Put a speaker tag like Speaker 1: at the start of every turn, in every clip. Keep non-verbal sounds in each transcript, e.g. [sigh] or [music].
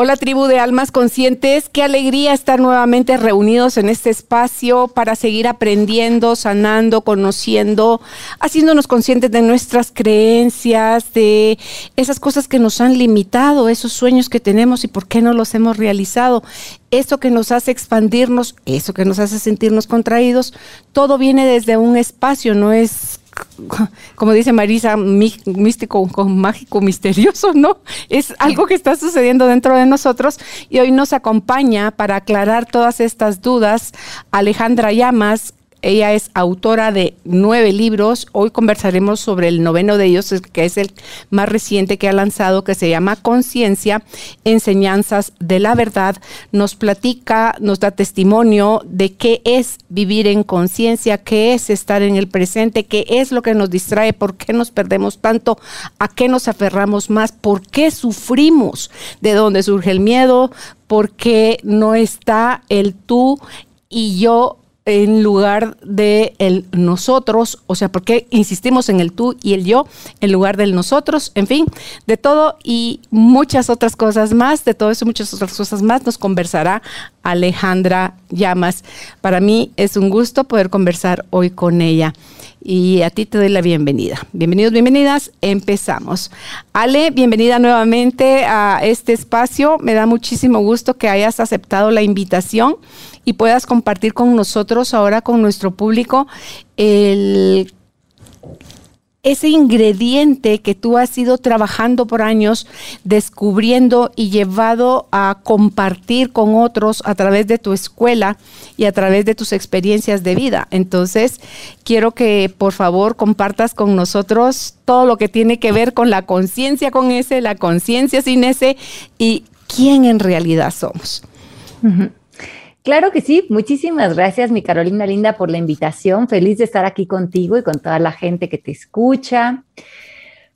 Speaker 1: Hola tribu de almas conscientes, qué alegría estar nuevamente reunidos en este espacio para seguir aprendiendo, sanando, conociendo, haciéndonos conscientes de nuestras creencias, de esas cosas que nos han limitado, esos sueños que tenemos y por qué no los hemos realizado. Eso que nos hace expandirnos, eso que nos hace sentirnos contraídos, todo viene desde un espacio, no es como dice Marisa, místico, mágico, misterioso, ¿no? Es algo que está sucediendo dentro de nosotros y hoy nos acompaña para aclarar todas estas dudas Alejandra Llamas, ella es autora de nueve libros. Hoy conversaremos sobre el noveno de ellos, que es el más reciente que ha lanzado, que se llama Conciencia, Enseñanzas de la Verdad. Nos platica, nos da testimonio de qué es vivir en conciencia, qué es estar en el presente, qué es lo que nos distrae, por qué nos perdemos tanto, a qué nos aferramos más, por qué sufrimos, de dónde surge el miedo, por qué no está el tú y yo en lugar de el nosotros, o sea, ¿por qué insistimos en el tú y el yo en lugar del nosotros? En fin, de todo y muchas otras cosas más, de todo eso muchas otras cosas más nos conversará Alejandra Llamas. Para mí es un gusto poder conversar hoy con ella y a ti te doy la bienvenida. Bienvenidos, bienvenidas, empezamos. Ale, bienvenida nuevamente a este espacio. Me da muchísimo gusto que hayas aceptado la invitación y puedas compartir con nosotros ahora, con nuestro público, el ese ingrediente que tú has ido trabajando por años, descubriendo y llevado a compartir con otros a través de tu escuela y a través de tus experiencias de vida. Entonces, quiero que por favor compartas con nosotros todo lo que tiene que ver con la conciencia con ese, la conciencia sin ese y quién en realidad somos.
Speaker 2: Claro que sí, muchísimas gracias mi Carolina Linda por la invitación, feliz de estar aquí contigo y con toda la gente que te escucha.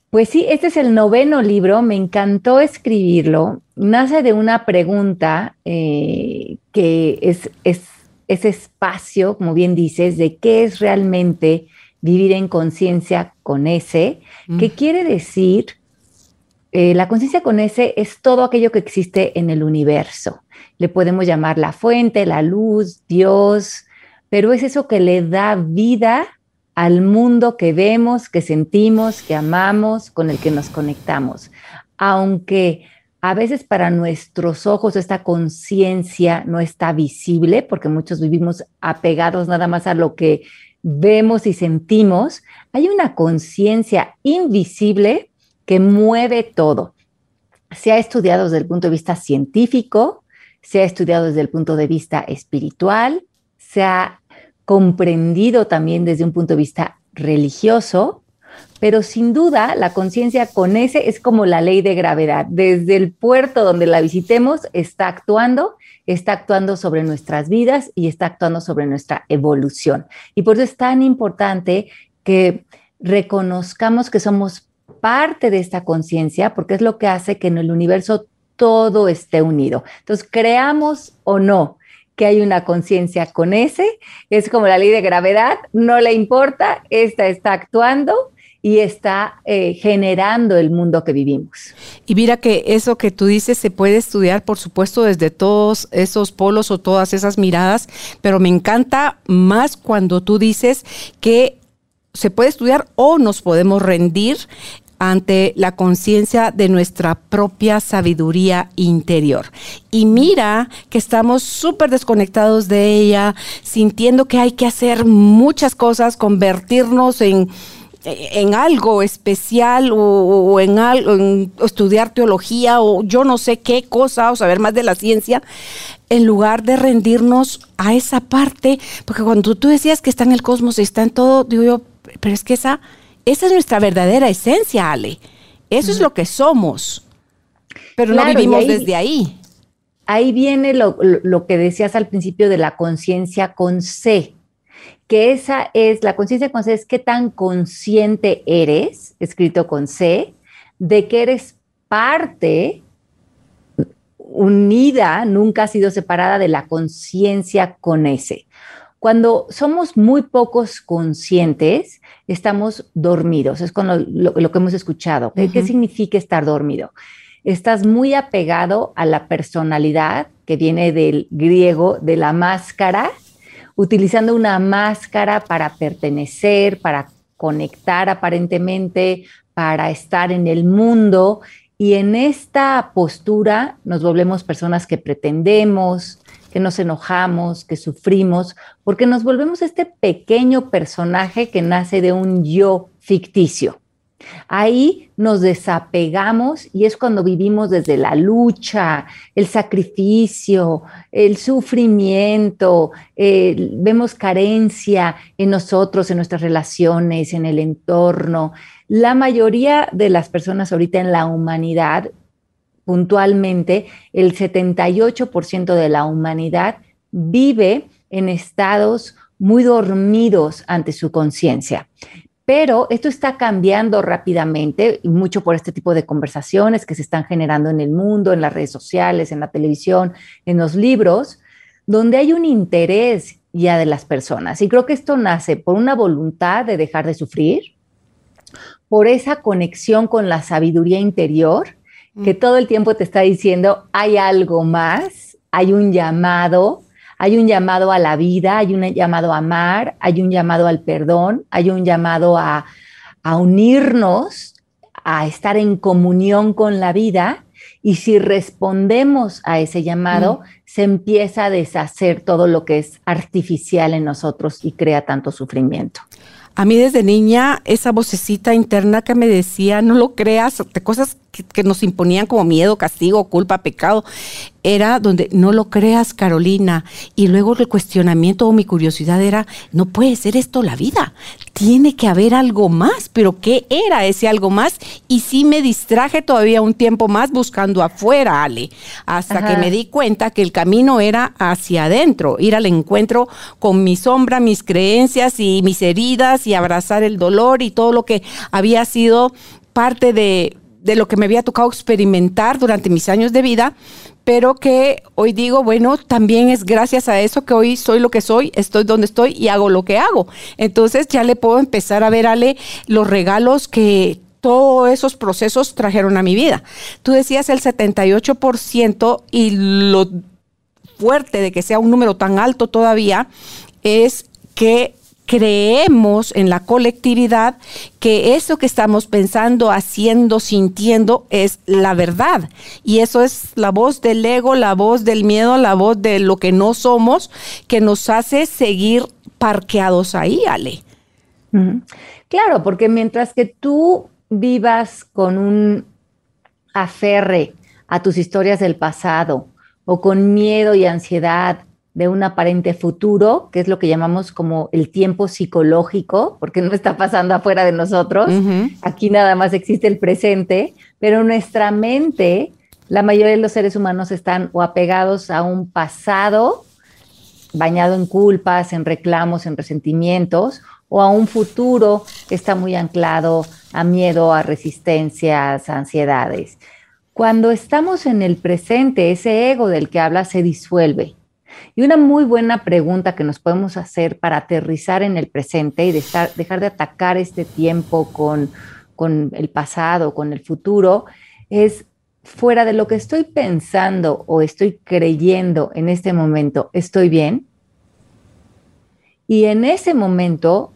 Speaker 2: Pues sí, este es el noveno libro, me encantó escribirlo, nace de una pregunta eh, que es, es ese espacio, como bien dices, de qué es realmente vivir en conciencia con ese, que quiere decir, eh, la conciencia con ese es todo aquello que existe en el universo le podemos llamar la fuente, la luz, Dios, pero es eso que le da vida al mundo que vemos, que sentimos, que amamos, con el que nos conectamos. Aunque a veces para nuestros ojos esta conciencia no está visible, porque muchos vivimos apegados nada más a lo que vemos y sentimos, hay una conciencia invisible que mueve todo. Se ha estudiado desde el punto de vista científico, se ha estudiado desde el punto de vista espiritual, se ha comprendido también desde un punto de vista religioso, pero sin duda la conciencia con ese es como la ley de gravedad. Desde el puerto donde la visitemos está actuando, está actuando sobre nuestras vidas y está actuando sobre nuestra evolución. Y por eso es tan importante que reconozcamos que somos parte de esta conciencia, porque es lo que hace que en el universo todo esté unido. Entonces, creamos o no que hay una conciencia con ese, es como la ley de gravedad, no le importa, esta está actuando y está eh, generando el mundo que vivimos.
Speaker 1: Y mira que eso que tú dices se puede estudiar, por supuesto, desde todos esos polos o todas esas miradas, pero me encanta más cuando tú dices que se puede estudiar o nos podemos rendir ante la conciencia de nuestra propia sabiduría interior. Y mira que estamos súper desconectados de ella, sintiendo que hay que hacer muchas cosas, convertirnos en en algo especial o, en, algo, estudiar teología o yo no sé qué cosa o saber más de la ciencia, en lugar de rendirnos a esa parte, porque cuando tú decías que está en el cosmos y está en todo, digo yo, pero es que esa esa es nuestra verdadera esencia, Ale. Eso es lo que somos, pero no vivimos desde ahí.
Speaker 2: Ahí viene lo, que decías al principio de la conciencia con C. que esa es, la conciencia con C es qué tan consciente eres, escrito con C, de que eres parte unida, nunca ha sido separada de la conciencia con S. Cuando somos muy pocos conscientes, estamos dormidos. Es con lo, que hemos escuchado. ¿Qué significa estar dormido? Estás muy apegado a la personalidad que viene del griego de la máscara, utilizando una máscara para pertenecer, para conectar aparentemente, para estar en el mundo. Y en esta postura nos volvemos personas que pretendemos, que nos enojamos, que sufrimos, porque nos volvemos este pequeño personaje que nace de un yo ficticio. Ahí nos desapegamos y es cuando vivimos desde la lucha, el sacrificio, el sufrimiento, vemos carencia en nosotros, en nuestras relaciones, en el entorno. La mayoría de las personas ahorita en la humanidad puntualmente, el 78% de la humanidad vive en estados muy dormidos ante su conciencia. Pero esto está cambiando rápidamente mucho por este tipo de conversaciones que se están generando en el mundo, en las redes sociales, en la televisión, en los libros, donde hay un interés ya de las personas. Y creo que esto nace por una voluntad de dejar de sufrir, por esa conexión con la sabiduría interior que mm. todo el tiempo te está diciendo, hay algo más, hay un llamado, hay un llamado a la vida, hay un llamado a amar, hay un llamado al perdón, hay un llamado a, unirnos, a estar en comunión con la vida. Y si respondemos a ese llamado, mm. se empieza a deshacer todo lo que es artificial en nosotros y crea tanto sufrimiento.
Speaker 1: A mí desde niña esa vocecita interna que me decía, no lo creas, de cosas que, nos imponían como miedo, castigo, culpa, pecado, era donde no lo creas, Carolina. Y luego el cuestionamiento o mi curiosidad era, no puede ser esto la vida, tiene que haber algo más, pero ¿qué era ese algo más? Y sí me distraje todavía un tiempo más buscando afuera, Ale, hasta que me di cuenta que el camino era hacia adentro, ir al encuentro con mi sombra, mis creencias y mis heridas y abrazar el dolor y todo lo que había sido parte de de lo que me había tocado experimentar durante mis años de vida, pero que hoy digo, bueno, también es gracias a eso que hoy soy lo que soy, estoy donde estoy y hago lo que hago. Entonces ya le puedo empezar a ver, Ale, los regalos que todos esos procesos trajeron a mi vida. Tú decías el 78% y lo fuerte de que sea un número tan alto todavía es que creemos en la colectividad que eso que estamos pensando, haciendo, sintiendo es la verdad. Y eso es la voz del ego, la voz del miedo, la voz de lo que no somos, que nos hace seguir parqueados ahí, Ale.
Speaker 2: Claro, porque mientras que tú vivas con un aferre a tus historias del pasado o con miedo y ansiedad de un aparente futuro, que es lo que llamamos como el tiempo psicológico, porque no está pasando afuera de nosotros, aquí nada más existe el presente, pero nuestra mente, la mayoría de los seres humanos están o apegados a un pasado bañado en culpas, en reclamos, en resentimientos, o a un futuro que está muy anclado a miedo, a resistencias, a ansiedades. Cuando estamos en el presente, ese ego del que habla se disuelve y una muy buena pregunta que nos podemos hacer para aterrizar en el presente y dejar de atacar este tiempo con, con el pasado, con el futuro, es fuera de lo que estoy pensando o estoy creyendo en este momento, ¿estoy bien? Y en ese momento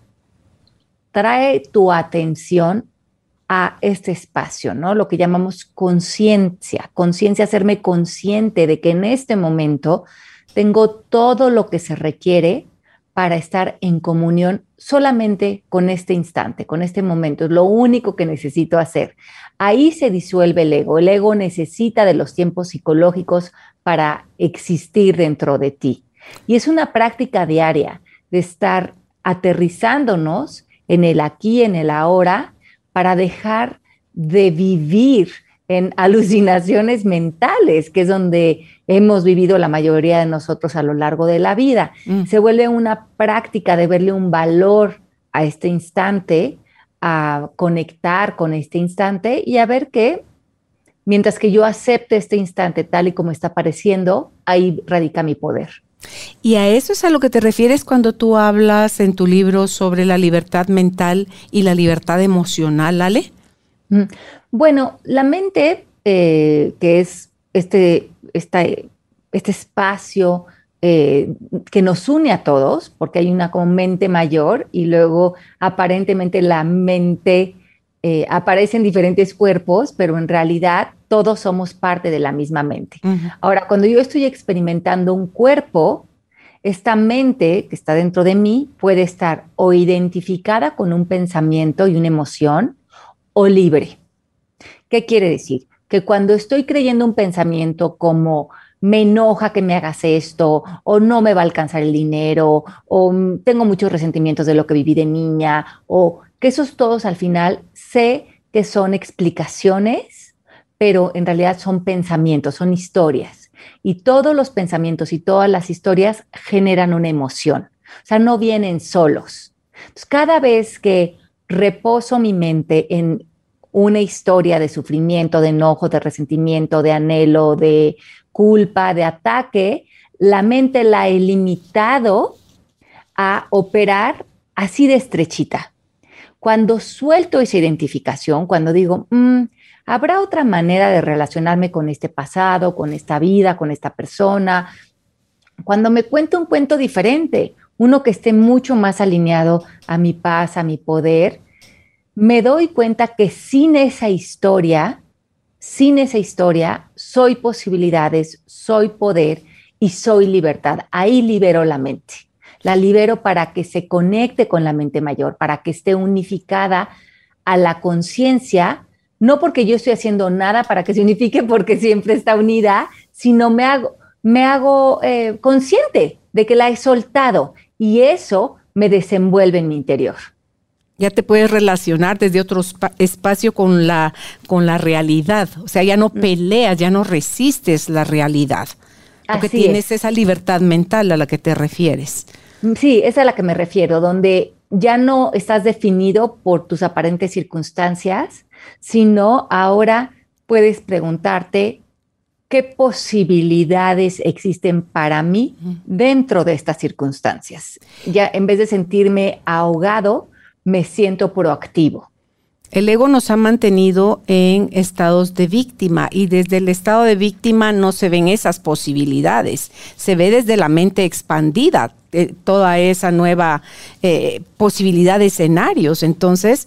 Speaker 2: trae tu atención a este espacio, ¿no? Lo que llamamos conciencia, conciencia, hacerme consciente de que en este momento tengo todo lo que se requiere para estar en comunión solamente con este instante, con este momento. Es lo único que necesito hacer. Ahí se disuelve el ego. El ego necesita de los tiempos psicológicos para existir dentro de ti. Y es una práctica diaria de estar aterrizándonos en el aquí, en el ahora, para dejar de vivir en alucinaciones mentales, que es donde hemos vivido la mayoría de nosotros a lo largo de la vida. Mm. Se vuelve una práctica de verle un valor a este instante, a conectar con este instante y a ver que mientras que yo acepte este instante tal y como está apareciendo, ahí radica mi poder.
Speaker 1: Y a eso es a lo que te refieres cuando tú hablas en tu libro sobre la libertad mental y la libertad emocional, Ale.
Speaker 2: Bueno, la mente, eh, que es este, este espacio eh, que nos une a todos, porque hay una como mente mayor y luego aparentemente la mente eh, aparece en diferentes cuerpos, pero en realidad todos somos parte de la misma mente. Ahora, cuando yo estoy experimentando un cuerpo, esta mente que está dentro de mí puede estar o identificada con un pensamiento y una emoción o libre. ¿Qué quiere decir? Que cuando estoy creyendo un pensamiento como me enoja que me hagas esto, o no me va a alcanzar el dinero, o tengo muchos resentimientos de lo que viví de niña, o que esos todos al final sé que son explicaciones, pero en realidad son pensamientos, son historias. Y todos los pensamientos y todas las historias generan una emoción. O sea, no vienen solos. Entonces, cada vez que reposo mi mente en una historia de sufrimiento, de enojo, de resentimiento, de anhelo, de culpa, de ataque, la mente la he limitado a operar así de estrechita. Cuando suelto esa identificación, cuando digo, mm, ¿habrá otra manera de relacionarme con este pasado, con esta vida, con esta persona? Cuando me cuento un cuento diferente, uno que esté mucho más alineado a mi paz, a mi poder, me doy cuenta que sin esa historia, sin esa historia, soy posibilidades, soy poder y soy libertad. Ahí libero la mente. La libero para que se conecte con la mente mayor, para que esté unificada a la conciencia, no porque yo estoy haciendo nada para que se unifique, porque siempre está unida, sino me hago, me hago eh, consciente de que la he soltado y eso me desenvuelve en mi interior
Speaker 1: ya te puedes relacionar desde otro espacio con la, con la realidad. O sea, ya no mm. peleas, ya no resistes la realidad. Porque tienes esa libertad mental a la que te refieres.
Speaker 2: Mm, sí, esa es a la que me refiero, donde ya no estás definido por tus aparentes circunstancias, sino ahora puedes preguntarte qué posibilidades existen para mí dentro de estas circunstancias. Ya en vez de sentirme ahogado, me siento proactivo.
Speaker 1: El ego nos ha mantenido en estados de víctima y desde el estado de víctima no se ven esas posibilidades, se ve desde la mente expandida eh, toda esa nueva eh, posibilidad de escenarios. Entonces,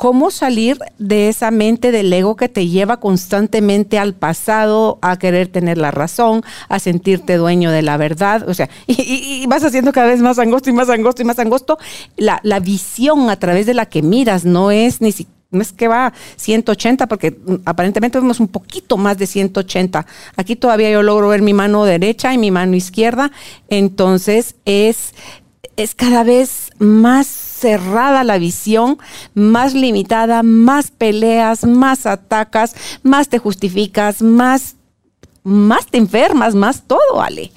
Speaker 1: cómo salir de esa mente del ego que te lleva constantemente al pasado, a querer tener la razón, a sentirte dueño de la verdad, o sea, y, vas haciendo cada vez más angosto y más angosto y más angosto. La, la visión a través de la que miras no es ni siquiera no es que va 180, porque mm, aparentemente vemos un poquito más de 180. Aquí todavía yo logro ver mi mano derecha y mi mano izquierda. Entonces es, es cada vez más cerrada la visión, más limitada, más peleas, más atacas, más te justificas, más, más te enfermas, más todo, Ale.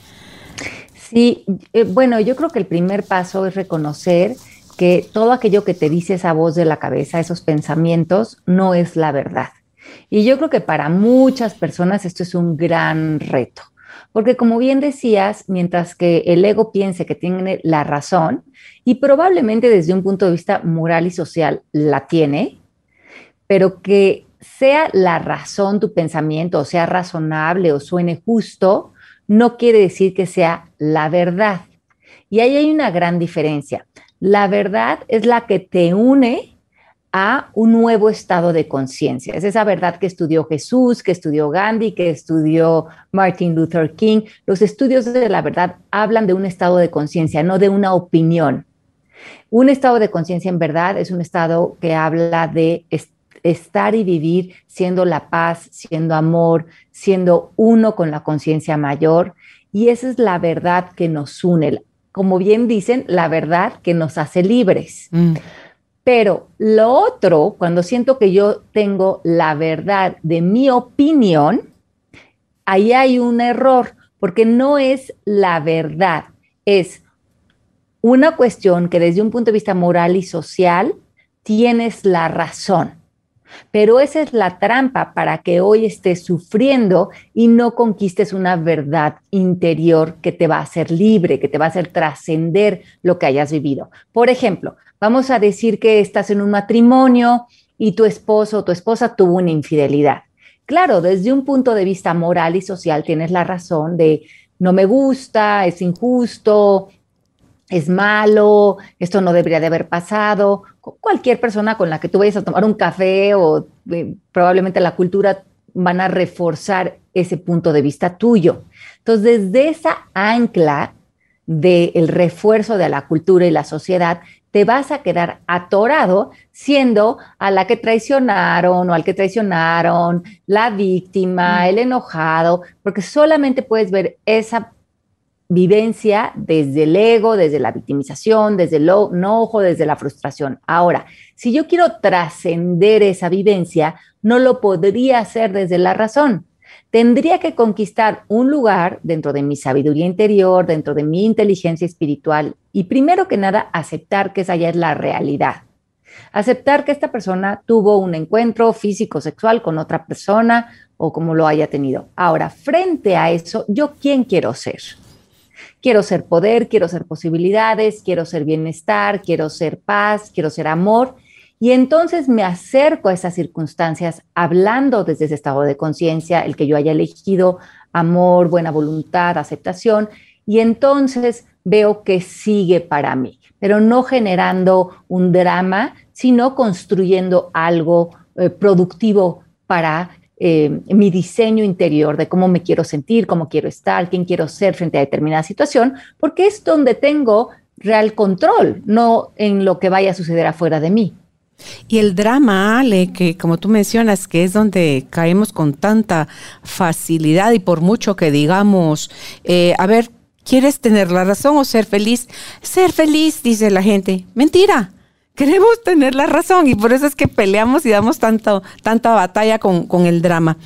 Speaker 2: Sí, eh, bueno, yo creo que el primer paso es reconocer que todo aquello que te dice esa voz de la cabeza, esos pensamientos, no es la verdad. Y yo creo que para muchas personas esto es un gran reto. Porque como bien decías, mientras que el ego piense que tiene la razón, y probablemente desde un punto de vista moral y social la tiene, pero que sea la razón tu pensamiento, o sea razonable o suene justo, no quiere decir que sea la verdad. Y ahí hay una gran diferencia. La verdad es la que te une a un nuevo estado de conciencia. Es esa verdad que estudió Jesús, que estudió Gandhi, que estudió Martin Luther King. Los estudios de la verdad hablan de un estado de conciencia, no de una opinión. Un estado de conciencia en verdad es un estado que habla de estar y vivir siendo la paz, siendo amor, siendo uno con la conciencia mayor. Y esa es la verdad que nos une. Como bien dicen, la verdad que nos hace libres. Mm. Pero lo otro, cuando siento que yo tengo la verdad de mi opinión, ahí hay un error, porque no es la verdad, es una cuestión que desde un punto de vista moral y social tienes la razón. Pero esa es la trampa para que hoy estés sufriendo y no conquistes una verdad interior que te va a hacer libre, que te va a hacer trascender lo que hayas vivido. Por ejemplo, vamos a decir que estás en un matrimonio y tu esposo o tu esposa tuvo una infidelidad. Claro, desde un punto de vista moral y social tienes la razón de no me gusta, es injusto, es malo, esto no debería de haber pasado. Cualquier persona con la que tú vayas a tomar un café o eh, probablemente la cultura van a reforzar ese punto de vista tuyo. Entonces, desde esa ancla del refuerzo de la cultura y la sociedad, te vas a quedar atorado siendo a la que traicionaron o al que traicionaron, la víctima, mm. el enojado, porque solamente puedes ver esa vivencia desde el ego, desde la victimización, desde el enojo, desde la frustración. Ahora, si yo quiero trascender esa vivencia, no lo podría hacer desde la razón tendría que conquistar un lugar dentro de mi sabiduría interior, dentro de mi inteligencia espiritual y primero que nada aceptar que esa ya es la realidad. Aceptar que esta persona tuvo un encuentro físico, sexual con otra persona o como lo haya tenido. Ahora, frente a eso, ¿yo quién quiero ser? Quiero ser poder, quiero ser posibilidades, quiero ser bienestar, quiero ser paz, quiero ser amor y entonces me acerco a esas circunstancias hablando desde ese estado de conciencia, el que yo haya elegido amor, buena voluntad, aceptación, y entonces veo que sigue para mí, pero no generando un drama, sino construyendo algo eh, productivo para eh, mi diseño interior de cómo me quiero sentir, cómo quiero estar, quién quiero ser frente a determinada situación, porque es donde tengo real control, no en lo que vaya a suceder afuera de mí.
Speaker 1: Y el drama, Ale, que como tú mencionas, que es donde caemos con tanta facilidad y por mucho que digamos, eh, a ver, ¿quieres tener la razón o ser feliz? Ser feliz, dice la gente. Mentira. Queremos tener la razón y por eso es que peleamos y damos tanto, tanta batalla con, con el drama.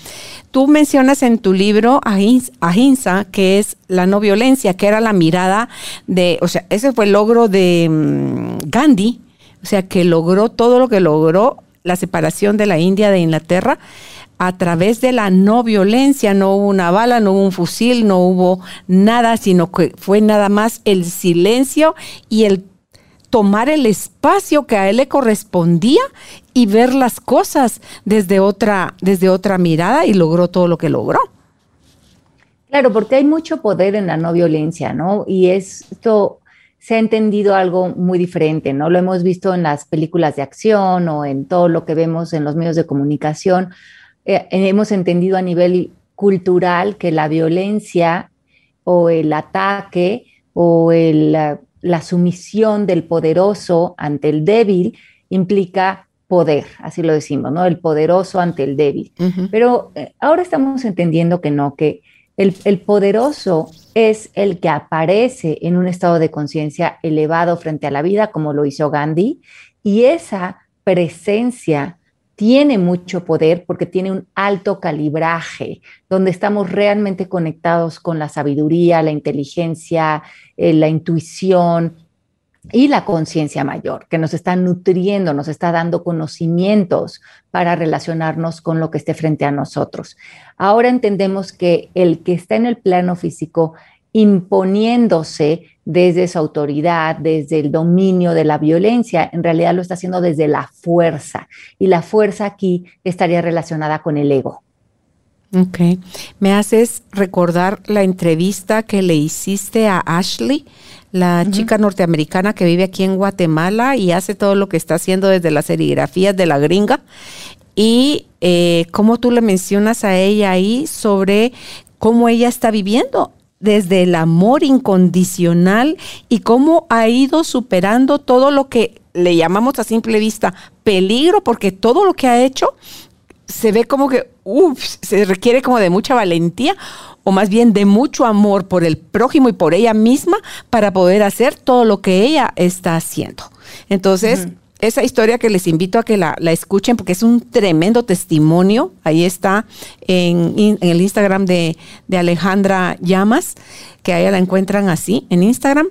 Speaker 1: Tú mencionas en tu libro Ahimsa, que es la no violencia, que era la mirada de, o sea, ese fue el logro de mm, Gandhi, o sea, que logró todo lo que logró la separación de la India de Inglaterra a través de la no violencia, no hubo una bala, no hubo un fusil, no hubo nada, sino que fue nada más el silencio y el tomar el espacio que a él le correspondía y ver las cosas desde otra, desde otra mirada y logró todo lo que logró.
Speaker 2: Claro, porque hay mucho poder en la no violencia, ¿no? Y esto se ha entendido algo muy diferente, ¿no? Lo hemos visto en las películas de acción o en todo lo que vemos en los medios de comunicación. Eh, hemos entendido a nivel cultural que la violencia o el ataque o la, sumisión del poderoso ante el débil implica poder, así lo decimos, ¿no? El poderoso ante el débil. Pero eh, ahora estamos entendiendo que no, que el, poderoso es el que aparece en un estado de conciencia elevado frente a la vida, como lo hizo Gandhi, y esa presencia tiene mucho poder porque tiene un alto calibraje, donde estamos realmente conectados con la sabiduría, la inteligencia, eh, la intuición, y la conciencia mayor, que nos está nutriendo, nos está dando conocimientos para relacionarnos con lo que esté frente a nosotros. Ahora entendemos que el que está en el plano físico imponiéndose desde su autoridad, desde el dominio de la violencia, en realidad lo está haciendo desde la fuerza. Y la fuerza aquí estaría relacionada con el ego.
Speaker 1: Ok. Me haces recordar la entrevista que le hiciste a Ashley la chica norteamericana que vive aquí en Guatemala y hace todo lo que está haciendo desde las serigrafías de la gringa. Y eh, cómo tú le mencionas a ella ahí sobre cómo ella está viviendo desde el amor incondicional y cómo ha ido superando todo lo que le llamamos a simple vista peligro, porque todo lo que ha hecho se ve como que, uff, se requiere como de mucha valentía o más bien de mucho amor por el prójimo y por ella misma para poder hacer todo lo que ella está haciendo. Entonces, esa historia que les invito a que la, escuchen porque es un tremendo testimonio. Ahí está en, el Instagram de, Alejandra Llamas, que ahí la encuentran así en Instagram.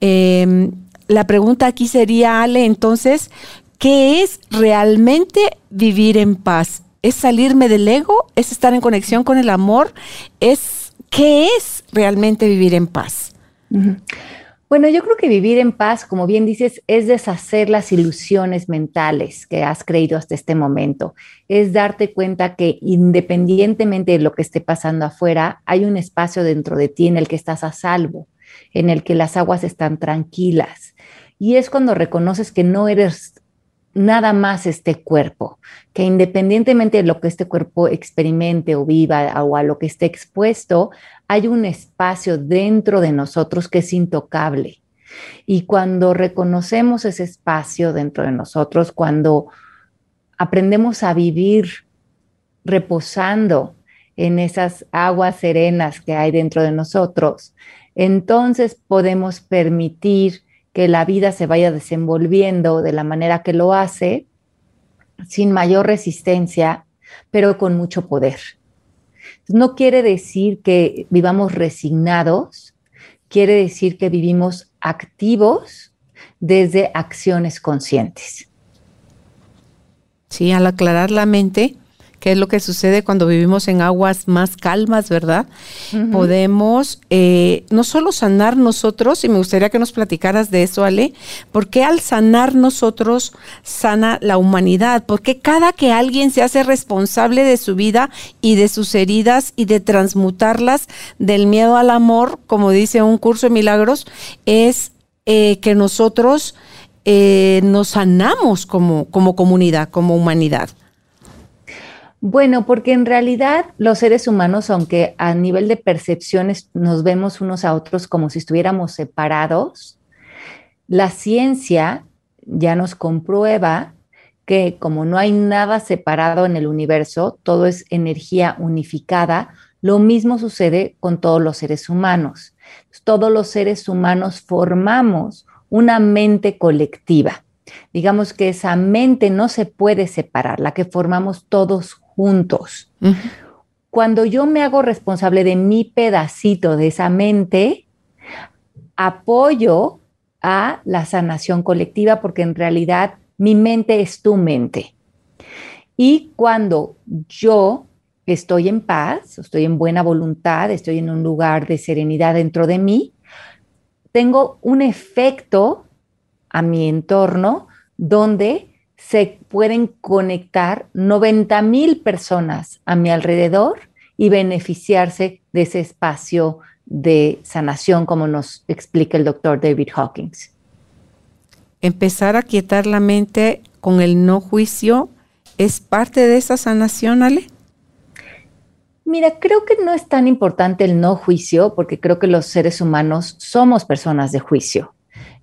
Speaker 1: Em, la pregunta aquí sería, Ale, entonces, ¿qué es realmente vivir en paz? ¿Es salirme del ego? ¿Es estar en conexión con el amor? ¿Es qué es realmente vivir en paz?
Speaker 2: Bueno, yo creo que vivir en paz, como bien dices, es deshacer las ilusiones mentales que has creído hasta este momento. Es darte cuenta que independientemente de lo que esté pasando afuera, hay un espacio dentro de ti en el que estás a salvo, en el que las aguas están tranquilas. Y es cuando reconoces que no eres nada más este cuerpo, que independientemente de lo que este cuerpo experimente o viva o a lo que esté expuesto, hay un espacio dentro de nosotros que es intocable. Y cuando reconocemos ese espacio dentro de nosotros, cuando aprendemos a vivir reposando en esas aguas serenas que hay dentro de nosotros, entonces podemos permitir que la vida se vaya desenvolviendo de la manera que lo hace, sin mayor resistencia, pero con mucho poder. No quiere decir que vivamos resignados, quiere decir que vivimos activos desde acciones conscientes.
Speaker 1: Sí, al aclarar la mente, que es lo que sucede cuando vivimos en aguas más calmas, ¿verdad? Podemos eh, no solo sanar nosotros, y me gustaría que nos platicaras de eso, Ale, porque al sanar nosotros sana la humanidad, porque cada que alguien se hace responsable de su vida y de sus heridas y de transmutarlas del miedo al amor, como dice un curso de milagros, es eh, que nosotros eh, nos sanamos como, como comunidad, como humanidad.
Speaker 2: Bueno, porque en realidad los seres humanos, aunque a nivel de percepciones nos vemos unos a otros como si estuviéramos separados, la ciencia ya nos comprueba que como no hay nada separado en el universo, todo es energía unificada, lo mismo sucede con todos los seres humanos. Todos los seres humanos formamos una mente colectiva. Digamos que esa mente no se puede separar, la que formamos todos juntos. Cuando yo me hago responsable de mi pedacito de esa mente, apoyo a la sanación colectiva porque en realidad mi mente es tu mente. Y cuando yo estoy en paz, estoy en buena voluntad, estoy en un lugar de serenidad dentro de mí, tengo un efecto a mi entorno donde se pueden conectar 90 mil personas a mi alrededor y beneficiarse de ese espacio de sanación, como nos explica el doctor David Hawkins.
Speaker 1: Empezar a quietar la mente con el no juicio es parte de esa sanación, Ale.
Speaker 2: Mira, creo que no es tan importante el no juicio, porque creo que los seres humanos somos personas de juicio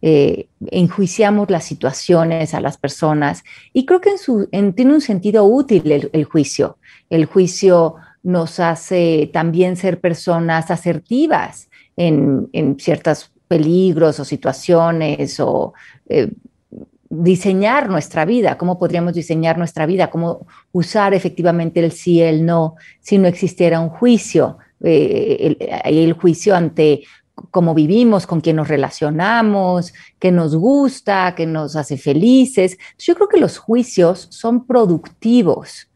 Speaker 2: eh, enjuiciamos las situaciones a las personas y creo que en tiene un sentido útil el, juicio. El juicio nos hace también ser personas asertivas en, ciertos peligros o situaciones o eh, diseñar nuestra vida, cómo podríamos diseñar nuestra vida, cómo usar efectivamente el sí, el no, si no existiera un juicio, eh, el, juicio ante cómo vivimos, con quién nos relacionamos, qué nos gusta, qué nos hace felices. Yo creo que los juicios son productivos.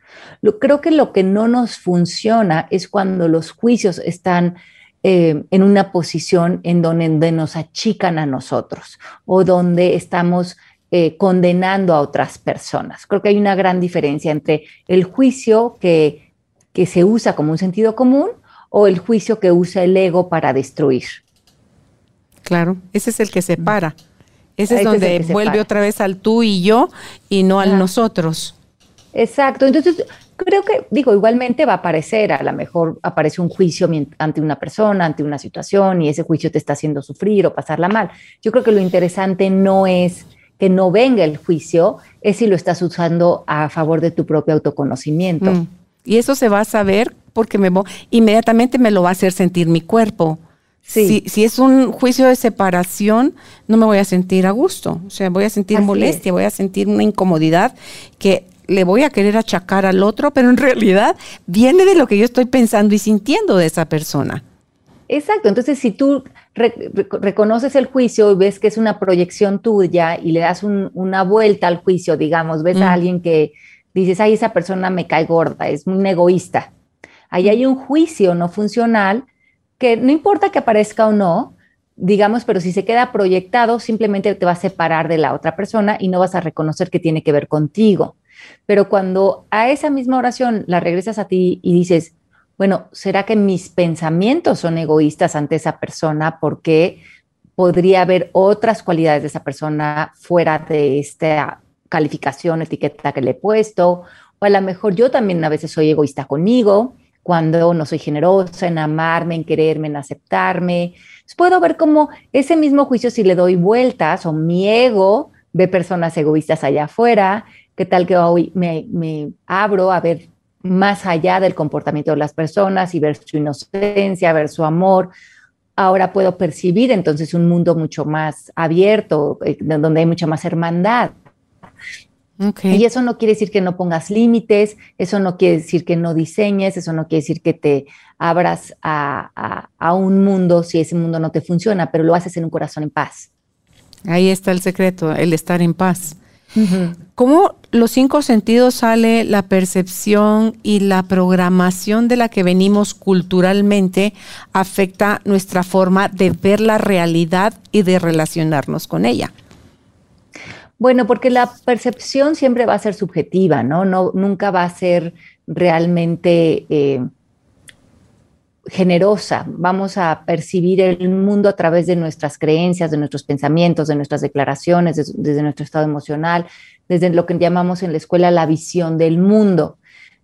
Speaker 2: creo que lo que no nos funciona es cuando los juicios están eh, en una posición en donde, nos achican a nosotros o donde estamos eh, condenando a otras personas. Creo que hay una gran diferencia entre el juicio que, que se usa como un sentido común o el juicio que usa el ego para destruir.
Speaker 1: Claro, ese es el que separa. Ese es donde vuelve otra vez al tú y yo y no al nosotros.
Speaker 2: Exacto. Entonces, creo que, digo, igualmente va a aparecer, a lo mejor aparece un juicio ante una persona, ante una situación, y ese juicio te está haciendo sufrir o pasarla mal. Yo creo que lo interesante no es que no venga el juicio, es si lo estás usando a favor de tu propio autoconocimiento. Mm.
Speaker 1: Y eso se va a saber porque me inmediatamente me lo va a hacer sentir mi cuerpo Si, si, es un juicio de separación, no me voy a sentir a gusto. O sea, voy a sentir molestia, voy a sentir una incomodidad que le voy a querer achacar al otro, pero en [laughs] realidad viene de lo que yo estoy pensando y sintiendo de esa persona.
Speaker 2: Exacto, entonces si tú reconoces el juicio y ves que es una proyección tuya y le das una vuelta al juicio, digamos, ves a mm. alguien que dices, ay, esa persona me cae gorda, es muy egoísta. Ahí hay un juicio no funcional que no importa que aparezca o no, digamos, pero si se queda proyectado, simplemente te va a separar de la otra persona y no vas a reconocer que tiene que ver contigo. Pero cuando a esa misma oración la regresas a ti y dices, bueno, ¿será que mis pensamientos son egoístas ante esa persona porque podría haber otras cualidades de esa persona fuera de esta calificación, etiqueta que le he puesto? O a lo mejor yo también a veces soy egoísta conmigo cuando no soy generosa en amarme, en quererme, en aceptarme. puedo ver como ese mismo juicio si le doy vueltas o mi ego ve personas egoístas allá afuera ¿Qué tal que hoy me, abro a ver más allá del comportamiento de las personas y ver su inocencia, ver su amor? Ahora puedo percibir entonces un mundo mucho más abierto, eh, donde hay mucha más hermandad. Y eso no quiere decir que no pongas límites, eso no quiere decir que no diseñes, eso no quiere decir que te abras a, a, un mundo si ese mundo no te funciona, pero lo haces en un corazón en paz.
Speaker 1: Ahí está el secreto, el estar en paz. ¿Cómo los cinco sentidos sale la percepción y la programación de la que venimos culturalmente afecta nuestra forma de ver la realidad y de relacionarnos con ella?
Speaker 2: Bueno, porque la percepción siempre va a ser subjetiva, ¿no? no nunca va a ser realmente eh, generosa. Vamos a percibir el mundo a través de nuestras creencias, de nuestros pensamientos, de nuestras declaraciones, desde nuestro estado emocional, desde lo que llamamos en la escuela la visión del mundo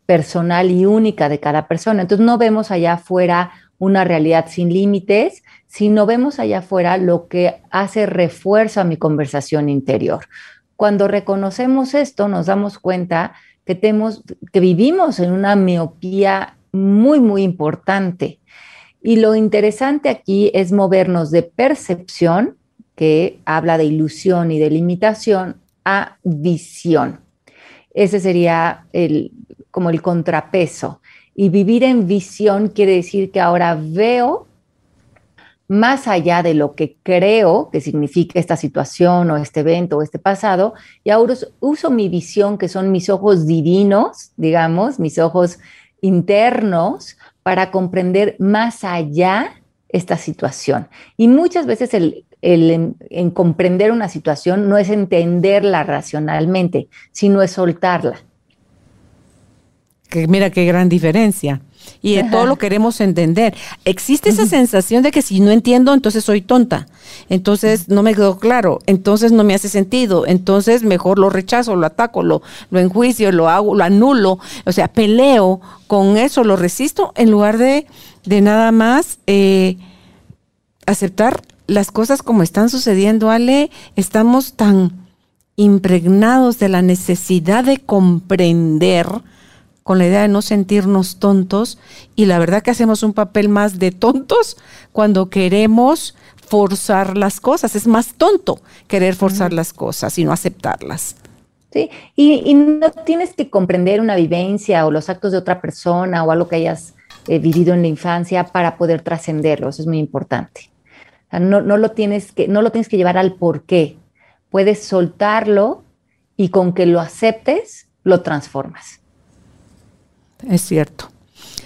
Speaker 2: personal y única de cada persona. Entonces no vemos allá afuera una realidad sin límites, sino vemos allá afuera lo que hace refuerzo a mi conversación interior. Cuando reconocemos esto, nos damos cuenta que, que vivimos en una miopía muy, muy importante. Y lo interesante aquí es movernos de percepción, que habla de ilusión y de limitación, a visión. Ese sería el, como el contrapeso. Y vivir en visión quiere decir que ahora veo más allá de lo que creo que significa esta situación o este evento o este pasado, y ahora uso mi visión, que son mis ojos divinos, digamos, mis ojos internos para comprender más allá esta situación. Y muchas veces el, en, comprender una situación no es entenderla racionalmente, sino es soltarla.
Speaker 1: Que mira qué gran diferencia. Y de todo lo queremos entender. Existe esa sensación de que si no entiendo, entonces soy tonta. Entonces no me quedó claro. Entonces no me hace sentido. Entonces mejor lo rechazo, lo ataco, lo, lo enjuicio, lo hago, lo anulo. O sea, peleo con eso, lo resisto en lugar de, de nada más eh, aceptar las cosas como están sucediendo, Ale. Estamos tan impregnados de la necesidad de comprender con la idea de no sentirnos tontos y la verdad que hacemos un papel más de tontos cuando queremos forzar las cosas. Es más tonto querer forzar las cosas y no aceptarlas.
Speaker 2: Sí, y, no tienes que comprender una vivencia o los actos de otra persona o algo que hayas eh, vivido en la infancia para poder trascenderlo. Eso es muy importante. no, no, lo tienes que, no lo tienes que llevar al por qué. Puedes soltarlo y con que lo aceptes, lo transformas.
Speaker 1: Es cierto.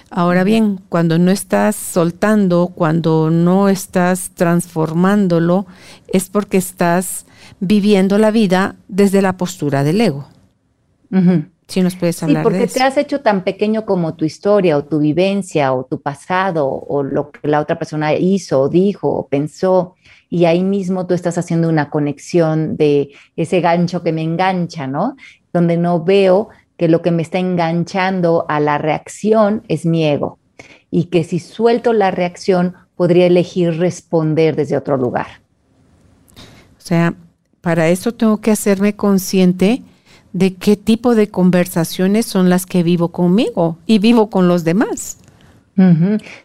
Speaker 1: Ahora bien, cuando no estás soltando, cuando no estás transformándolo, es porque estás viviendo la vida desde la postura del ego. Si nos puedes hablar
Speaker 2: sí, porque te has hecho tan pequeño como tu historia o tu vivencia o tu pasado o lo que la otra persona hizo o dijo o pensó y ahí mismo tú estás haciendo una conexión de ese gancho que me engancha, ¿no? Donde no veo que lo que me está enganchando a la reacción es mi ego y que si suelto la reacción podría elegir responder desde otro lugar.
Speaker 1: O sea, para eso tengo que hacerme consciente de qué tipo de conversaciones son las que vivo conmigo y vivo con los demás.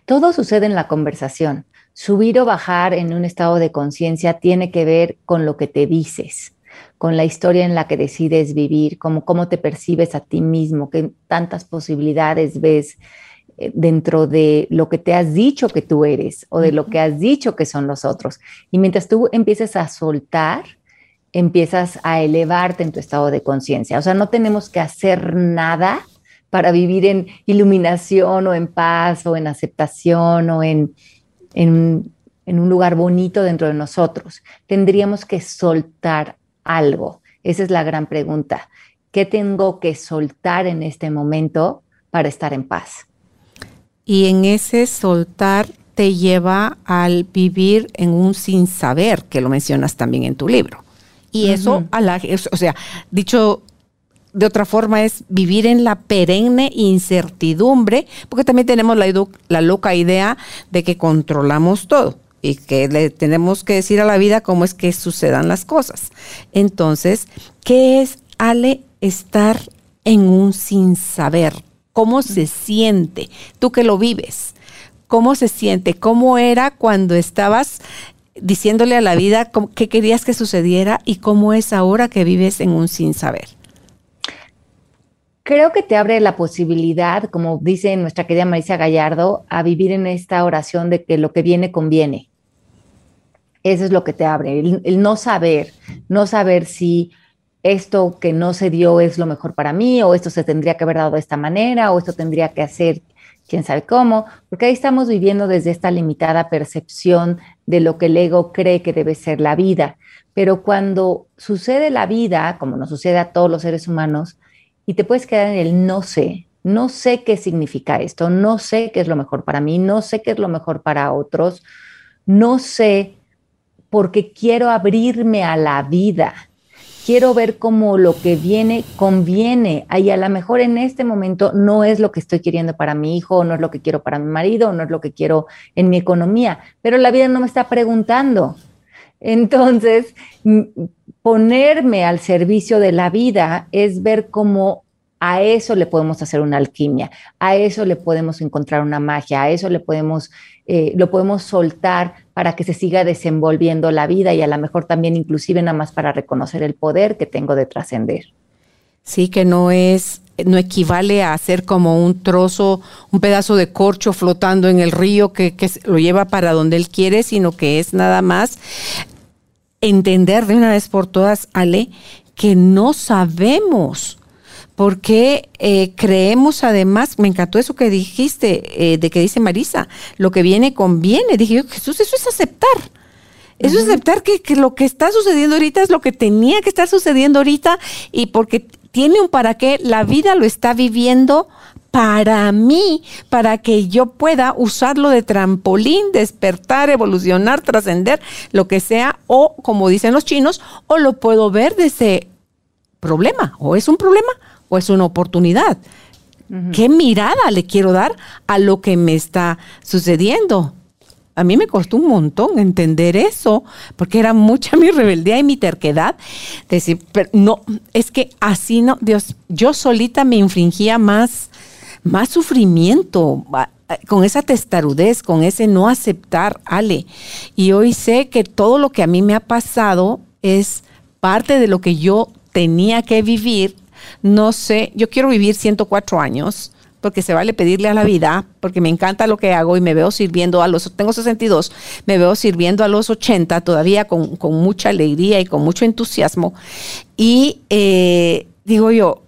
Speaker 2: Todo sucede en la conversación. subir o bajar en un estado de conciencia tiene que ver con lo que te dices, con la historia en la que decides vivir, como cómo te percibes a ti mismo, qué tantas posibilidades ves eh, dentro de lo que te has dicho que tú eres o de lo que has dicho que son los otros. Y mientras tú empieces a soltar, empiezas a elevarte en tu estado de conciencia. O sea, no tenemos que hacer nada para vivir en iluminación o en paz o en aceptación o en en, un lugar bonito dentro de nosotros. Tendríamos que soltar algo. Esa es la gran pregunta. ¿Qué tengo que soltar en este momento para estar en paz?
Speaker 1: Y en ese soltar te lleva al vivir en un sin saber, que lo mencionas también en tu libro. Y eso, a la, o sea, dicho de otra forma es vivir en la perenne incertidumbre, porque también tenemos la, la loca idea de que controlamos todo y que le tenemos que decir a la vida cómo es que sucedan las cosas. Entonces, ¿qué es, Ale, estar en un sin saber? ¿Cómo se siente? Tú que lo vives, ¿cómo se siente? ¿Cómo era cuando estabas diciéndole a la vida qué querías que sucediera y cómo es ahora que vives en un sin saber?
Speaker 2: creo que te abre la posibilidad, como dice nuestra querida Marisa Gallardo, a vivir en esta oración de que lo que viene conviene. Eso es lo que te abre, el, no saber, no saber si esto que no se dio es lo mejor para mí, o esto se tendría que haber dado de esta manera, o esto tendría que hacer quién sabe cómo, porque ahí estamos viviendo desde esta limitada percepción de lo que el ego cree que debe ser la vida. Pero cuando sucede la vida, como nos sucede a todos los seres humanos, y te puedes quedar en el no sé, no sé qué significa esto, no sé qué es lo mejor para mí, no sé qué es lo mejor para otros, no sé porque quiero abrirme a la vida, quiero ver cómo lo que viene conviene. Y a lo mejor en este momento no es lo que estoy queriendo para mi hijo, no es lo que quiero para mi marido, no es lo que quiero en mi economía, pero la vida no me está preguntando. Entonces, ponerme al servicio de la vida es ver cómo a eso le podemos hacer una alquimia, a eso le podemos encontrar una magia, a eso le podemos, eh, lo podemos soltar para que se siga desenvolviendo la vida y a lo mejor también inclusive nada más para reconocer el poder que tengo de trascender.
Speaker 1: Sí, que no es, no equivale a hacer como un trozo, un pedazo de corcho flotando en el río que, que lo lleva para donde él quiere, sino que es nada más entender de una vez por todas, Ale, que no sabemos. Porque eh, creemos además, me encantó eso que dijiste, eh, de que dice Marisa, lo que viene conviene. Dije yo, Jesús, eso es aceptar. Eso es aceptar que, que, lo que está sucediendo ahorita es lo que tenía que estar sucediendo ahorita y porque tiene un para qué, la vida lo está viviendo para mí, para que yo pueda usarlo de trampolín, despertar, evolucionar, trascender, lo que sea, o como dicen los chinos, o lo puedo ver desde problema, o es un problema, o es una oportunidad. ¿Qué mirada le quiero dar a lo que me está sucediendo? A mí me costó un montón entender eso, porque era mucha mi rebeldía y mi terquedad. Decir, pero no, es que así no, Dios, yo solita me infringía más más sufrimiento, con esa testarudez, con ese no aceptar, Ale. Y hoy sé que todo lo que a mí me ha pasado es parte de lo que yo tenía que vivir. No sé, yo quiero vivir 104 años porque se vale pedirle a la vida, porque me encanta lo que hago y me veo sirviendo a los, tengo 62, me veo sirviendo a los 80 todavía con, mucha alegría y con mucho entusiasmo. Y eh, digo yo,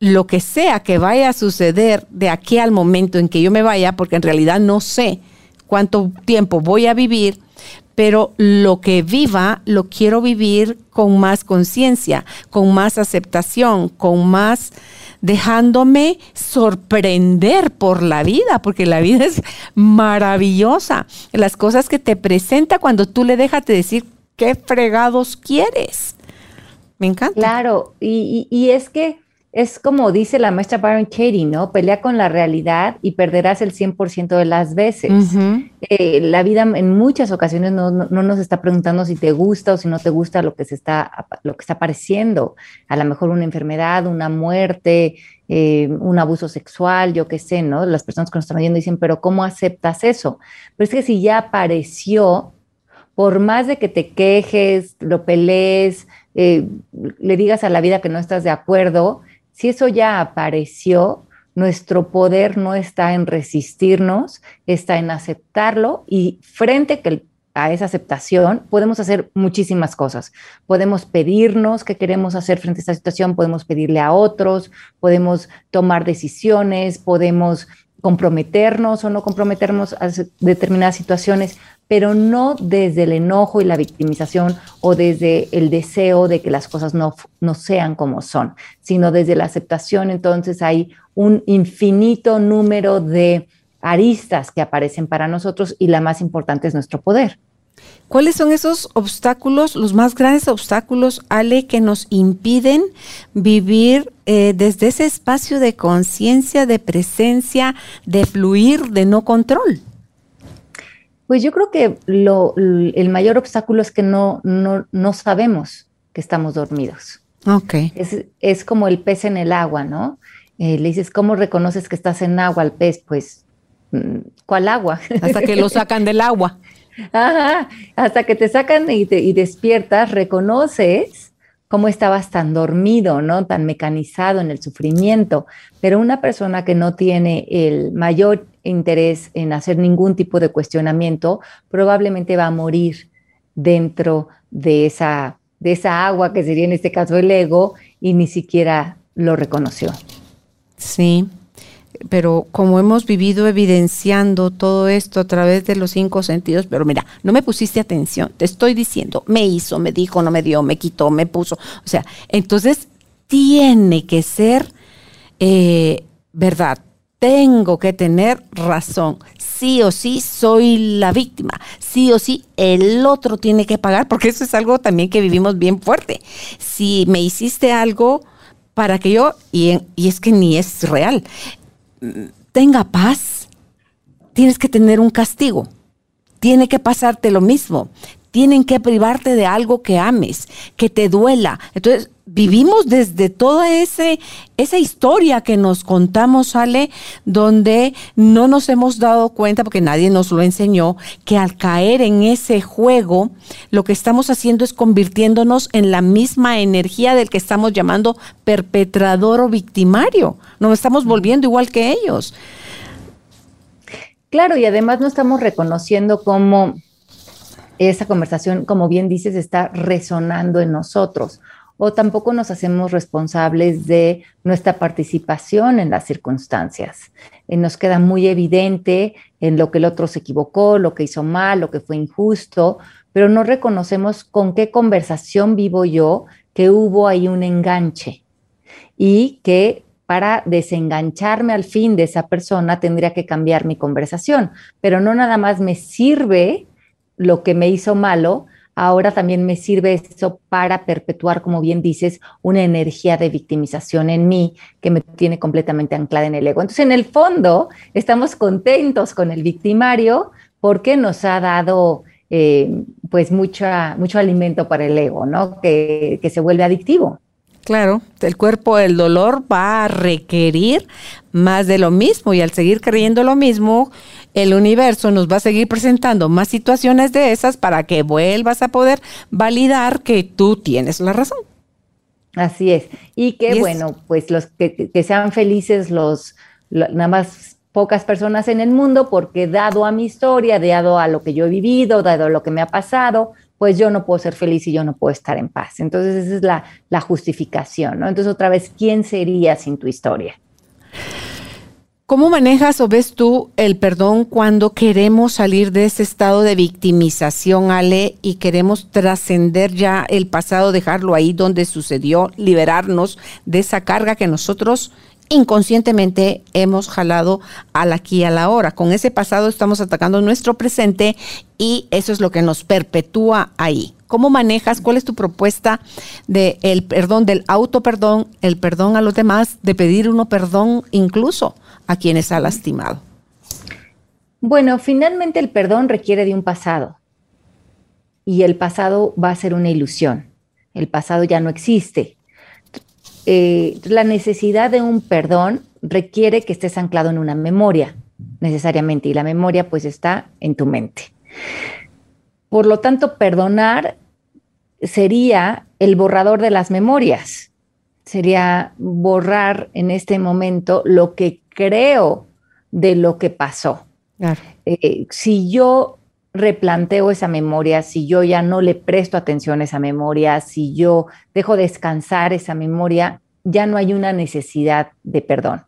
Speaker 1: lo que sea que vaya a suceder de aquí al momento en que yo me vaya, porque en realidad no sé cuánto tiempo voy a vivir, pero lo que viva lo quiero vivir con más conciencia, con más aceptación, con más dejándome sorprender por la vida, porque la vida [laughs] es maravillosa. Las cosas que te presenta cuando tú le dejas de decir qué fregados quieres. Me encanta.
Speaker 2: Claro, y, y es que es como dice la maestra Byron Katie, ¿no? Pelea con la realidad y perderás el 100% de las veces. Eh, la vida en muchas ocasiones no, nos está preguntando si te gusta o si no te gusta lo que, se está, lo que está apareciendo. A lo mejor una enfermedad, una muerte, eh, un abuso sexual, yo qué sé, ¿no? Las personas que nos están viendo dicen, pero ¿cómo aceptas eso? Pero es que si ya apareció, por más de que te quejes, lo pelees, eh, le digas a la vida que no estás de acuerdo, si eso ya apareció, nuestro poder no está en resistirnos, está en aceptarlo y frente a esa aceptación podemos hacer muchísimas cosas. Podemos pedirnos qué queremos hacer frente a esta situación, podemos pedirle a otros, podemos tomar decisiones, podemos comprometernos o no comprometernos a determinadas situaciones, pero no desde el enojo y la victimización o desde el deseo de que las cosas no, no sean como son, sino desde la aceptación. Entonces hay un infinito número de aristas que aparecen para nosotros y la más importante es nuestro poder.
Speaker 1: ¿Cuáles son esos obstáculos, los más grandes obstáculos, Ale, que nos impiden vivir eh, desde ese espacio de conciencia, de presencia, de fluir, de no control?
Speaker 2: Pues yo creo que el mayor obstáculo es que no, no, sabemos que estamos dormidos.
Speaker 1: Ok.
Speaker 2: Es, como el pez en el agua, ¿no? Eh, le dices, ¿cómo reconoces que estás en agua al pez? Pues, mm, ¿cuál agua?
Speaker 1: Hasta que lo sacan del agua. [laughs]
Speaker 2: Ajá, hasta que te sacan y, te, y despiertas, reconoces cómo estabas tan dormido, ¿no? Tan mecanizado en el sufrimiento. Pero una persona que no tiene el mayor interés en hacer ningún tipo de cuestionamiento, probablemente va a morir dentro de esa, de esa agua que sería en este caso el ego y ni siquiera lo reconoció.
Speaker 1: Sí, pero como hemos vivido evidenciando todo esto a través de los cinco sentidos, pero mira, no me pusiste atención, te estoy diciendo, me hizo, me dijo, no me dio, me quitó, me puso, o sea, entonces tiene que ser eh, verdad, tengo que tener razón, sí o sí soy la víctima, sí o sí el otro tiene que pagar, porque eso es algo también que vivimos bien fuerte. Si me hiciste algo para que yo, y, y es que ni es real, tenga paz, tienes que tener un castigo. Tiene que pasarte lo mismo. Tienen que privarte de algo que ames, que te duela. Entonces, vivimos desde toda ese, esa historia que nos contamos, Ale, donde no nos hemos dado cuenta, porque nadie nos lo enseñó, que al caer en ese juego, lo que estamos haciendo es convirtiéndonos en la misma energía del que estamos llamando perpetrador o victimario. Nos estamos volviendo igual que ellos.
Speaker 2: Claro, y además no estamos reconociendo cómo esa conversación, como bien dices, está resonando en nosotros o tampoco nos hacemos responsables de nuestra participación en las circunstancias. Eh, nos queda muy evidente en lo que el otro se equivocó, lo que hizo mal, lo que fue injusto, pero no reconocemos con qué conversación vivo yo que hubo ahí un enganche y que para desengancharme al fin de esa persona tendría que cambiar mi conversación, pero no nada más me sirve lo que me hizo malo, ahora también me sirve eso para perpetuar, como bien dices, una energía de victimización en mí que me tiene completamente anclada en el ego. Entonces, en el fondo, estamos contentos con el victimario porque nos ha dado eh, pues mucha, mucho alimento para el ego, ¿no? Que, que se vuelve adictivo.
Speaker 1: Claro, el cuerpo del dolor va a requerir más de lo mismo y al seguir creyendo lo mismo, el universo nos va a seguir presentando más situaciones de esas para que vuelvas a poder validar que tú tienes la razón.
Speaker 2: Así es. Y que bueno, pues los que, sean felices los, nada más pocas personas en el mundo, porque dado a mi historia, dado a lo que yo he vivido, dado a lo que me ha pasado, pues yo no puedo ser feliz y yo no puedo estar en paz. Entonces esa es la, la justificación, ¿no? Entonces otra vez, ¿quién sería sin tu historia?
Speaker 1: ¿Cómo manejas o ves tú el perdón cuando queremos salir de ese estado de victimización, Ale, y queremos trascender ya el pasado, dejarlo ahí donde sucedió, liberarnos de esa carga que nosotros inconscientemente hemos jalado al aquí y a la hora? Con ese pasado estamos atacando nuestro presente y eso es lo que nos perpetúa ahí. ¿Cómo manejas? ¿Cuál es tu propuesta de el perdón, del auto perdón, el perdón a los demás, de pedir uno perdón incluso a quienes ha lastimado?
Speaker 2: Bueno, finalmente el perdón requiere de un pasado y el pasado va a ser una ilusión. El pasado ya no existe. Eh, la necesidad de un perdón requiere que estés anclado en una memoria, necesariamente, y la memoria pues está en tu mente. Por lo tanto, perdonar sería el borrador de las memorias, sería borrar en este momento lo que creo de lo que pasó. Eh, si yo replanteo esa memoria, si yo ya no le presto atención a esa memoria, si yo dejo descansar esa memoria, ya no hay una necesidad de perdón.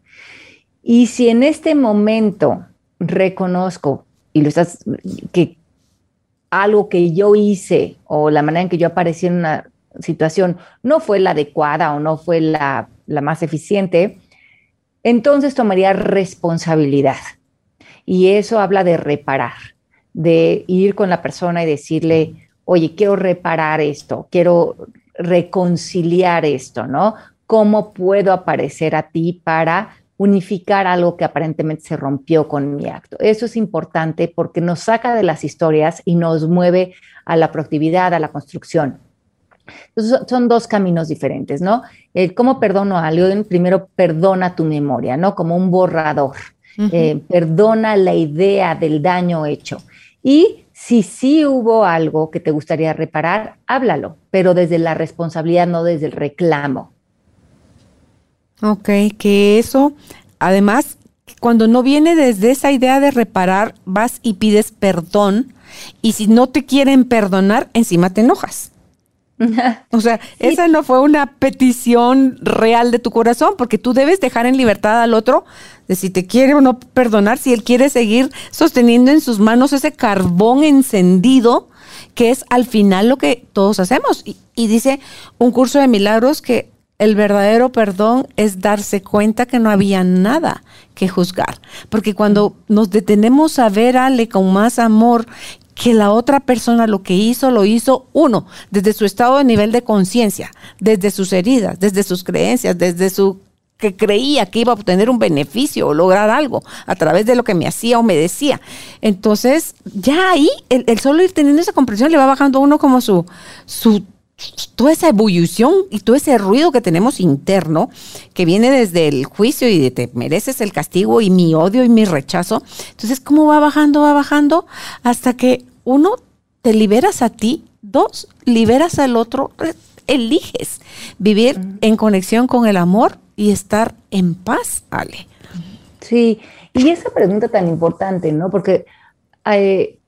Speaker 2: Y si en este momento reconozco y lo estás que algo que yo hice o la manera en que yo aparecí en una situación no fue la adecuada o no fue la, la más eficiente, entonces tomaría responsabilidad. Y eso habla de reparar, de ir con la persona y decirle, oye, quiero reparar esto, quiero reconciliar esto, ¿no? ¿Cómo puedo aparecer a ti para unificar algo que aparentemente se rompió con mi acto? Eso es importante porque nos saca de las historias y nos mueve a la proactividad, a la construcción. Entonces, son dos caminos diferentes, ¿no? El cómo perdono a alguien, primero perdona tu memoria, ¿no? Como un borrador. Eh, perdona la idea del daño hecho. Y si sí hubo algo que te gustaría reparar, háblalo, pero desde la responsabilidad, no desde el reclamo.
Speaker 1: Ok, que eso, además, cuando no viene desde esa idea de reparar, vas y pides perdón, y si no te quieren perdonar, encima te enojas. [laughs] O sea, esa no fue una petición real de tu corazón, porque tú debes dejar en libertad al otro de si te quiere o no perdonar, si él quiere seguir sosteniendo en sus manos ese carbón encendido, que es al final lo que todos hacemos. Y, y dice un curso de milagros que el verdadero perdón es darse cuenta que no había nada que juzgar. Porque cuando nos detenemos a ver a Ale con más amor que la otra persona lo que hizo, lo hizo uno, desde su estado de nivel de conciencia, desde sus heridas, desde sus creencias, desde su que creía que iba a obtener un beneficio o lograr algo a través de lo que me hacía o me decía. Entonces, ya ahí, el, solo ir teniendo esa comprensión le va bajando uno como su, su toda esa ebullición y todo ese ruido que tenemos interno, que viene desde el juicio y de te mereces el castigo y mi odio y mi rechazo. Entonces, ¿cómo va bajando, va bajando? Hasta que uno, te liberas a ti, dos, liberas al otro, eliges vivir en conexión con el amor y estar en paz, Ale.
Speaker 2: Sí, y esa pregunta tan importante, ¿no? Porque eh,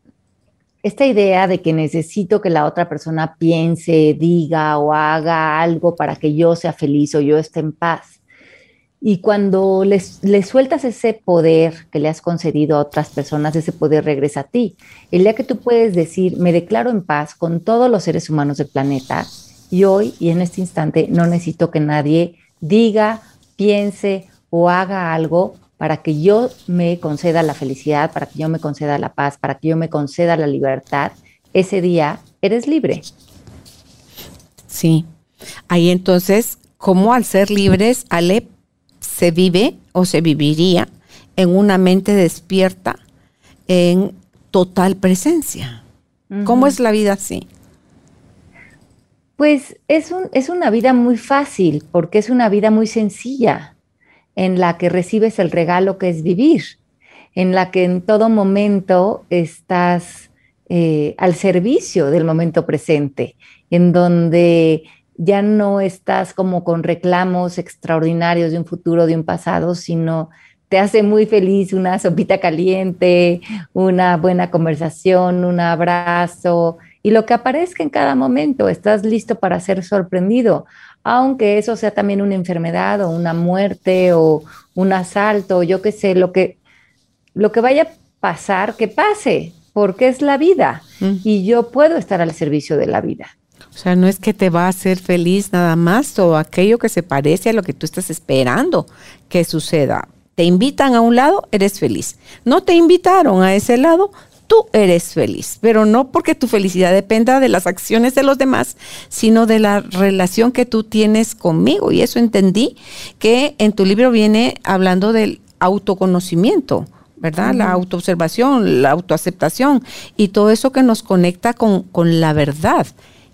Speaker 2: esta idea de que necesito que la otra persona piense, diga o haga algo para que yo sea feliz o yo esté en paz. Y cuando le sueltas ese poder que le has concedido a otras personas, ese poder regresa a ti. El día que tú puedes decir, me declaro en paz con todos los seres humanos del planeta y hoy y en este instante no necesito que nadie diga, piense o haga algo para que yo me conceda la felicidad, para que yo me conceda la paz, para que yo me conceda la libertad, ese día eres libre.
Speaker 1: Sí. Ahí entonces, ¿cómo al ser libres, Ale, se vive o se viviría en una mente despierta, en total presencia? ¿Cómo es la vida así?
Speaker 2: Pues es, un, es una vida muy fácil, porque es una vida muy sencilla en la que recibes el regalo que es vivir, en la que en todo momento estás eh, al servicio del momento presente, en donde ya no estás como con reclamos extraordinarios de un futuro, de un pasado, sino te hace muy feliz una sopita caliente, una buena conversación, un abrazo y lo que aparezca en cada momento, estás listo para ser sorprendido aunque eso sea también una enfermedad o una muerte o un asalto, yo qué sé, lo que, lo que vaya a pasar, que pase, porque es la vida mm. y yo puedo estar al servicio de la vida.
Speaker 1: O sea, no es que te va a hacer feliz nada más todo aquello que se parece a lo que tú estás esperando que suceda. Te invitan a un lado, eres feliz. No te invitaron a ese lado, tú eres feliz, pero no porque tu felicidad dependa de las acciones de los demás, sino de la relación que tú tienes conmigo. Y eso entendí que en tu libro viene hablando del autoconocimiento. ¿verdad? La autoobservación, la autoaceptación y todo eso que nos conecta con, con la verdad,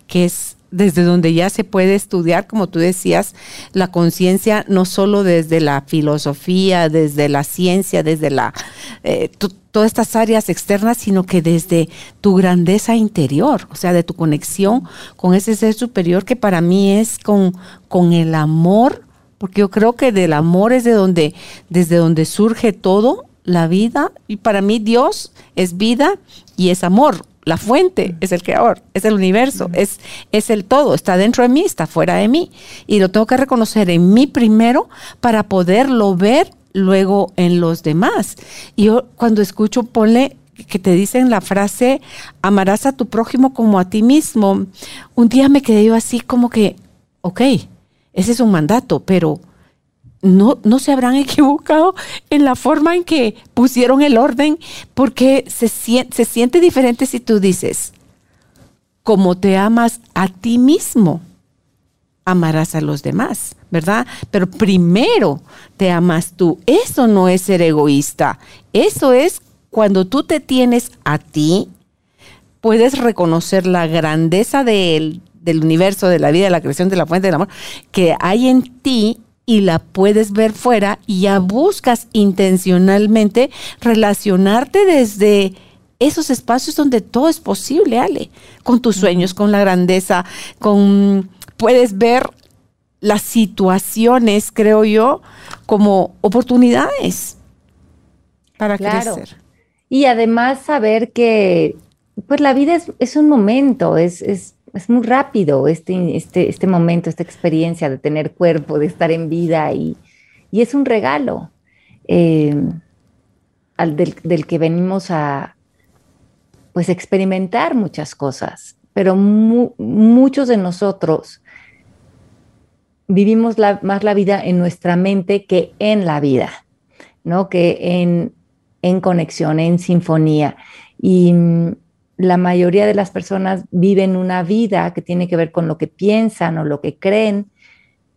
Speaker 1: que es desde donde ya se puede estudiar, como tú decías, la conciencia no solo desde la filosofía, desde la ciencia, desde la eh, todas estas áreas externas, sino que desde tu grandeza interior, o sea, de tu conexión con ese ser superior que para mí es con, con el amor, porque yo creo que del amor es de donde, desde donde surge todo, la vida, y para mí Dios es vida y es amor la fuente es el creador, es el universo, es, es el todo, está dentro de mí, está fuera de mí. Y lo tengo que reconocer en mí primero para poderlo ver luego en los demás. Y yo cuando escucho, ponle que te dicen la frase, amarás a tu prójimo como a ti mismo, un día me quedé yo así como que, ok, ese es un mandato, pero no, no se habrán [laughs] equivocado en la forma en que pusieron el orden, porque se, se siente diferente si tú dices, como te amas a ti mismo, amarás a los demás, ¿verdad? Pero primero te amas tú. Eso no es ser egoísta. Eso es cuando tú te tienes a ti, puedes reconocer la grandeza del universo, de la vida, de la creación, de la fuente del amor que hay en ti y la puedes ver fuera y ya buscas intencionalmente relacionarte desde esos espacios donde todo es posible, Ale, con tus sueños, con la grandeza, con puedes ver las situaciones, creo yo, como oportunidades para crecer.
Speaker 2: Y además saber que pues la vida es, es un momento, es, es es muy rápido este, este, este momento, esta experiencia de tener cuerpo, de estar en vida y, es un regalo eh, al del, que venimos a pues experimentar muchas cosas, pero muchos de nosotros vivimos más la vida en nuestra mente que en la vida, ¿no? Que en, en conexión, en sinfonía. Y la mayoría de las personas viven una vida que tiene que ver con lo que piensan o lo que creen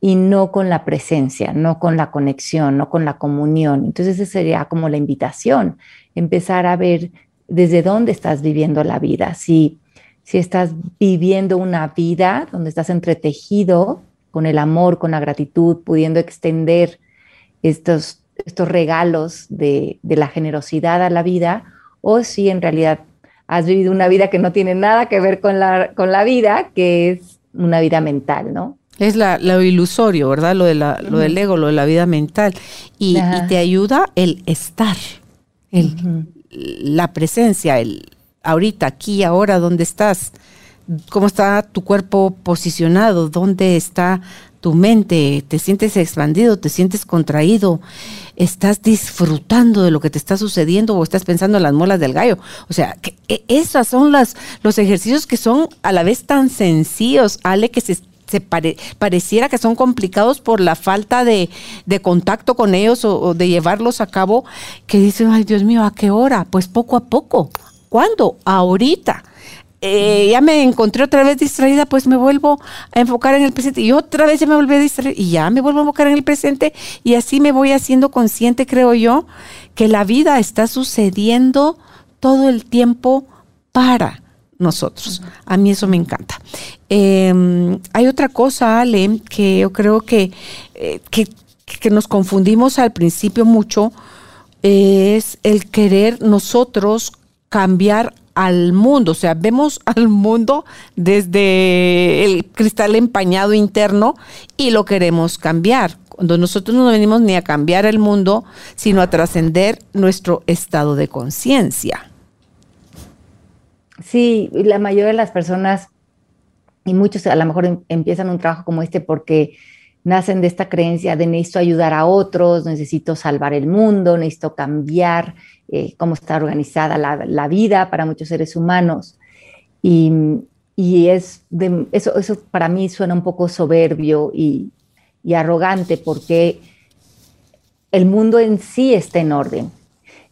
Speaker 2: y no con la presencia, no con la conexión, no con la comunión. Entonces esa sería como la invitación, empezar a ver desde dónde estás viviendo la vida. Si, si estás viviendo una vida donde estás entretejido con el amor, con la gratitud, pudiendo extender estos, estos regalos de, de la generosidad a la vida, o si en realidad has vivido una vida que no tiene nada que ver con la, con la vida, que es una vida mental, ¿no?
Speaker 1: Es la, lo ilusorio, ¿verdad? Lo, de la, lo del ego, lo de la vida mental. Y, te ayuda el estar, el, la presencia, el ahorita, aquí, ahora, ¿dónde estás? ¿Cómo está tu cuerpo posicionado? ¿Dónde está tu mente? ¿Te sientes expandido? ¿Te sientes contraído? estás disfrutando de lo que te está sucediendo o estás pensando en las molas del gallo. O sea, que e, esos son las, los ejercicios que son a la vez tan sencillos, Ale, que se, pareciera que son complicados por la falta de, contacto con ellos o, de llevarlos a cabo, que dicen, ay Dios mío, ¿a qué hora? Pues poco a poco. ¿Cuándo? Ahorita. Eh, ya me encontré otra vez distraída, pues me vuelvo a enfocar en el presente y otra vez ya me volví a distraer y ya me vuelvo a enfocar en el presente y así me voy haciendo consciente, creo yo, que la vida está sucediendo todo el tiempo para nosotros. A mí eso me encanta. Em, hay otra cosa, Ale, que yo creo que, eh, que, que nos confundimos al principio mucho, es el querer nosotros cambiar al mundo, o sea, vemos [laughs] al mundo desde el cristal empañado interno y lo queremos cambiar. Cuando nosotros no venimos ni a cambiar el mundo, sino a trascender nuestro estado de conciencia.
Speaker 2: Sí, la mayoría de las personas, y muchos a lo mejor em, empiezan un trabajo como este porque nacen de esta creencia de necesito ayudar a otros, necesito salvar el mundo, necesito cambiar eh, cómo está organizada la, vida para muchos seres humanos. Y, es eso, eso para mí suena un poco soberbio y, arrogante porque el mundo en sí está en orden.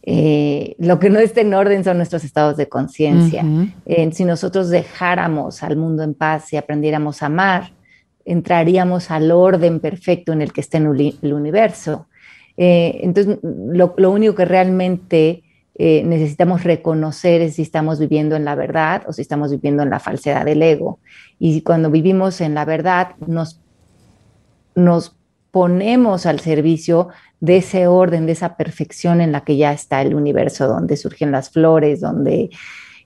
Speaker 2: Eh, lo que no está en orden son nuestros estados de conciencia. si nosotros dejáramos al mundo en paz y aprendiéramos a amar, entraríamos al orden perfecto en el que está en el universo. Eh, entonces, lo, único que realmente eh, necesitamos reconocer es si estamos viviendo en la verdad o si estamos viviendo en la falsedad del ego. Y cuando vivimos en la verdad, nos, nos ponemos al servicio de ese orden, de esa perfección en la que ya está el universo, donde surgen las flores, donde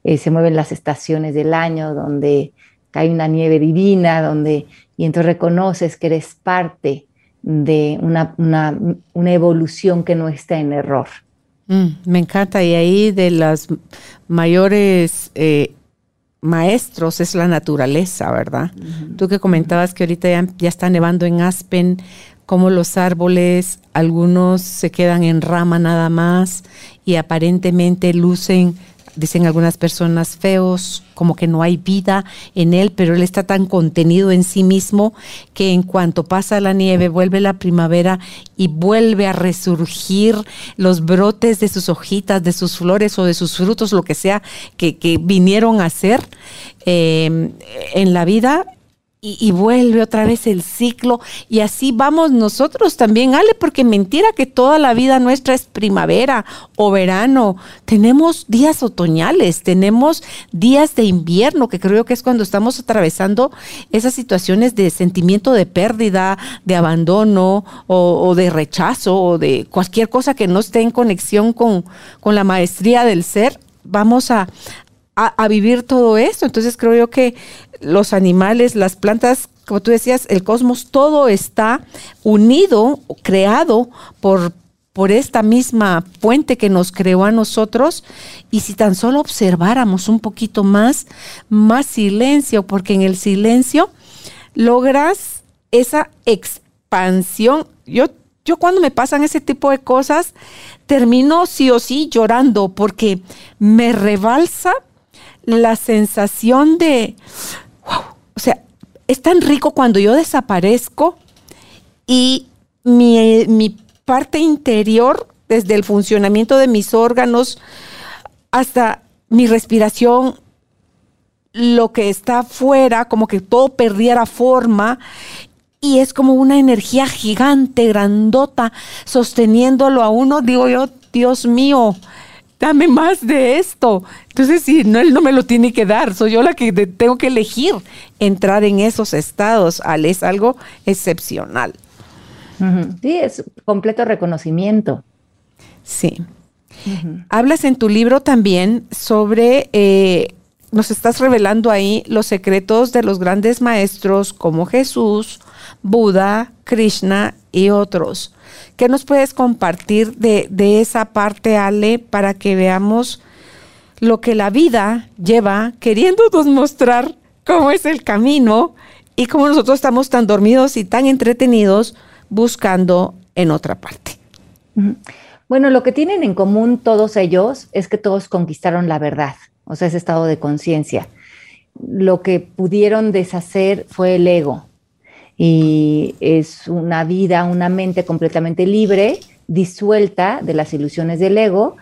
Speaker 2: eh, se mueven las estaciones del año, donde cae una nieve divina, donde y entonces reconoces que eres parte de una, evolución que no está en error.
Speaker 1: Mm, me encanta, y ahí de las mayores eh, maestros es la naturaleza, ¿verdad? Tú que comentabas que ahorita ya, ya, está nevando en Aspen, como los árboles, algunos se quedan en rama nada más y aparentemente lucen dicen algunas personas feos, como que no hay vida en él, pero él está tan contenido en sí mismo que en cuanto pasa la nieve, vuelve la primavera y vuelve a resurgir los brotes de sus hojitas, de sus flores o de sus frutos, lo que sea que, vinieron a ser eh, en la vida y, vuelve otra vez el ciclo y así vamos nosotros también, Ale, porque mentira que toda la vida nuestra es primavera o verano. Tenemos días otoñales, tenemos días de invierno, que creo que es cuando estamos atravesando esas situaciones de sentimiento de pérdida, de abandono o, de rechazo o de cualquier cosa que no esté en conexión con, con la maestría del ser. Vamos a, a, vivir todo esto. Entonces creo yo que los animales, las plantas, como tú decías, el cosmos, todo está unido, creado por, por esta misma fuente que nos creó a nosotros. Y si tan solo observáramos un poquito más, más silencio, porque en el silencio logras esa expansión. Yo, yo cuando me pasan ese tipo de cosas, termino sí o sí llorando porque me rebalsa la sensación de, wow, o sea, es tan rico cuando yo desaparezco y mi, mi parte interior, desde el funcionamiento de mis órganos hasta mi respiración, lo que está afuera, como que todo perdiera forma y es como una energía gigante, grandota, sosteniéndolo a uno, digo yo, Dios mío, dame más de esto. Entonces, si no, él no me lo tiene que dar, soy yo la que tengo que elegir entrar en esos estados. Al es algo excepcional.
Speaker 2: Sí, es completo reconocimiento.
Speaker 1: Sí. Hablas en tu libro también sobre, eh, nos estás revelando ahí los secretos de los grandes maestros como Jesús, Buda, Krishna y otros. ¿Qué nos puedes compartir de, esa parte, Ale, para que veamos lo que la vida lleva queriéndonos mostrar cómo es el camino y cómo nosotros estamos tan dormidos y tan entretenidos buscando en otra parte?
Speaker 2: Bueno, lo que tienen en común todos ellos es que todos conquistaron la verdad, o sea, ese estado de conciencia. Lo que pudieron deshacer fue el ego, y es una vida, una mente completamente libre, disuelta de las ilusiones del ego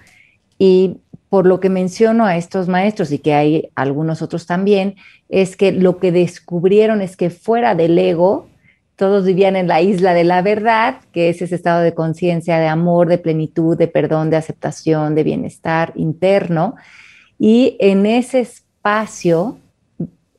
Speaker 2: y por lo que menciono a estos maestros y que hay algunos otros también, es que lo que descubrieron es que fuera del ego, todos vivían en la isla de la verdad, que es ese estado de conciencia, de amor, de plenitud, de perdón, de aceptación, de bienestar interno. Y en ese espacio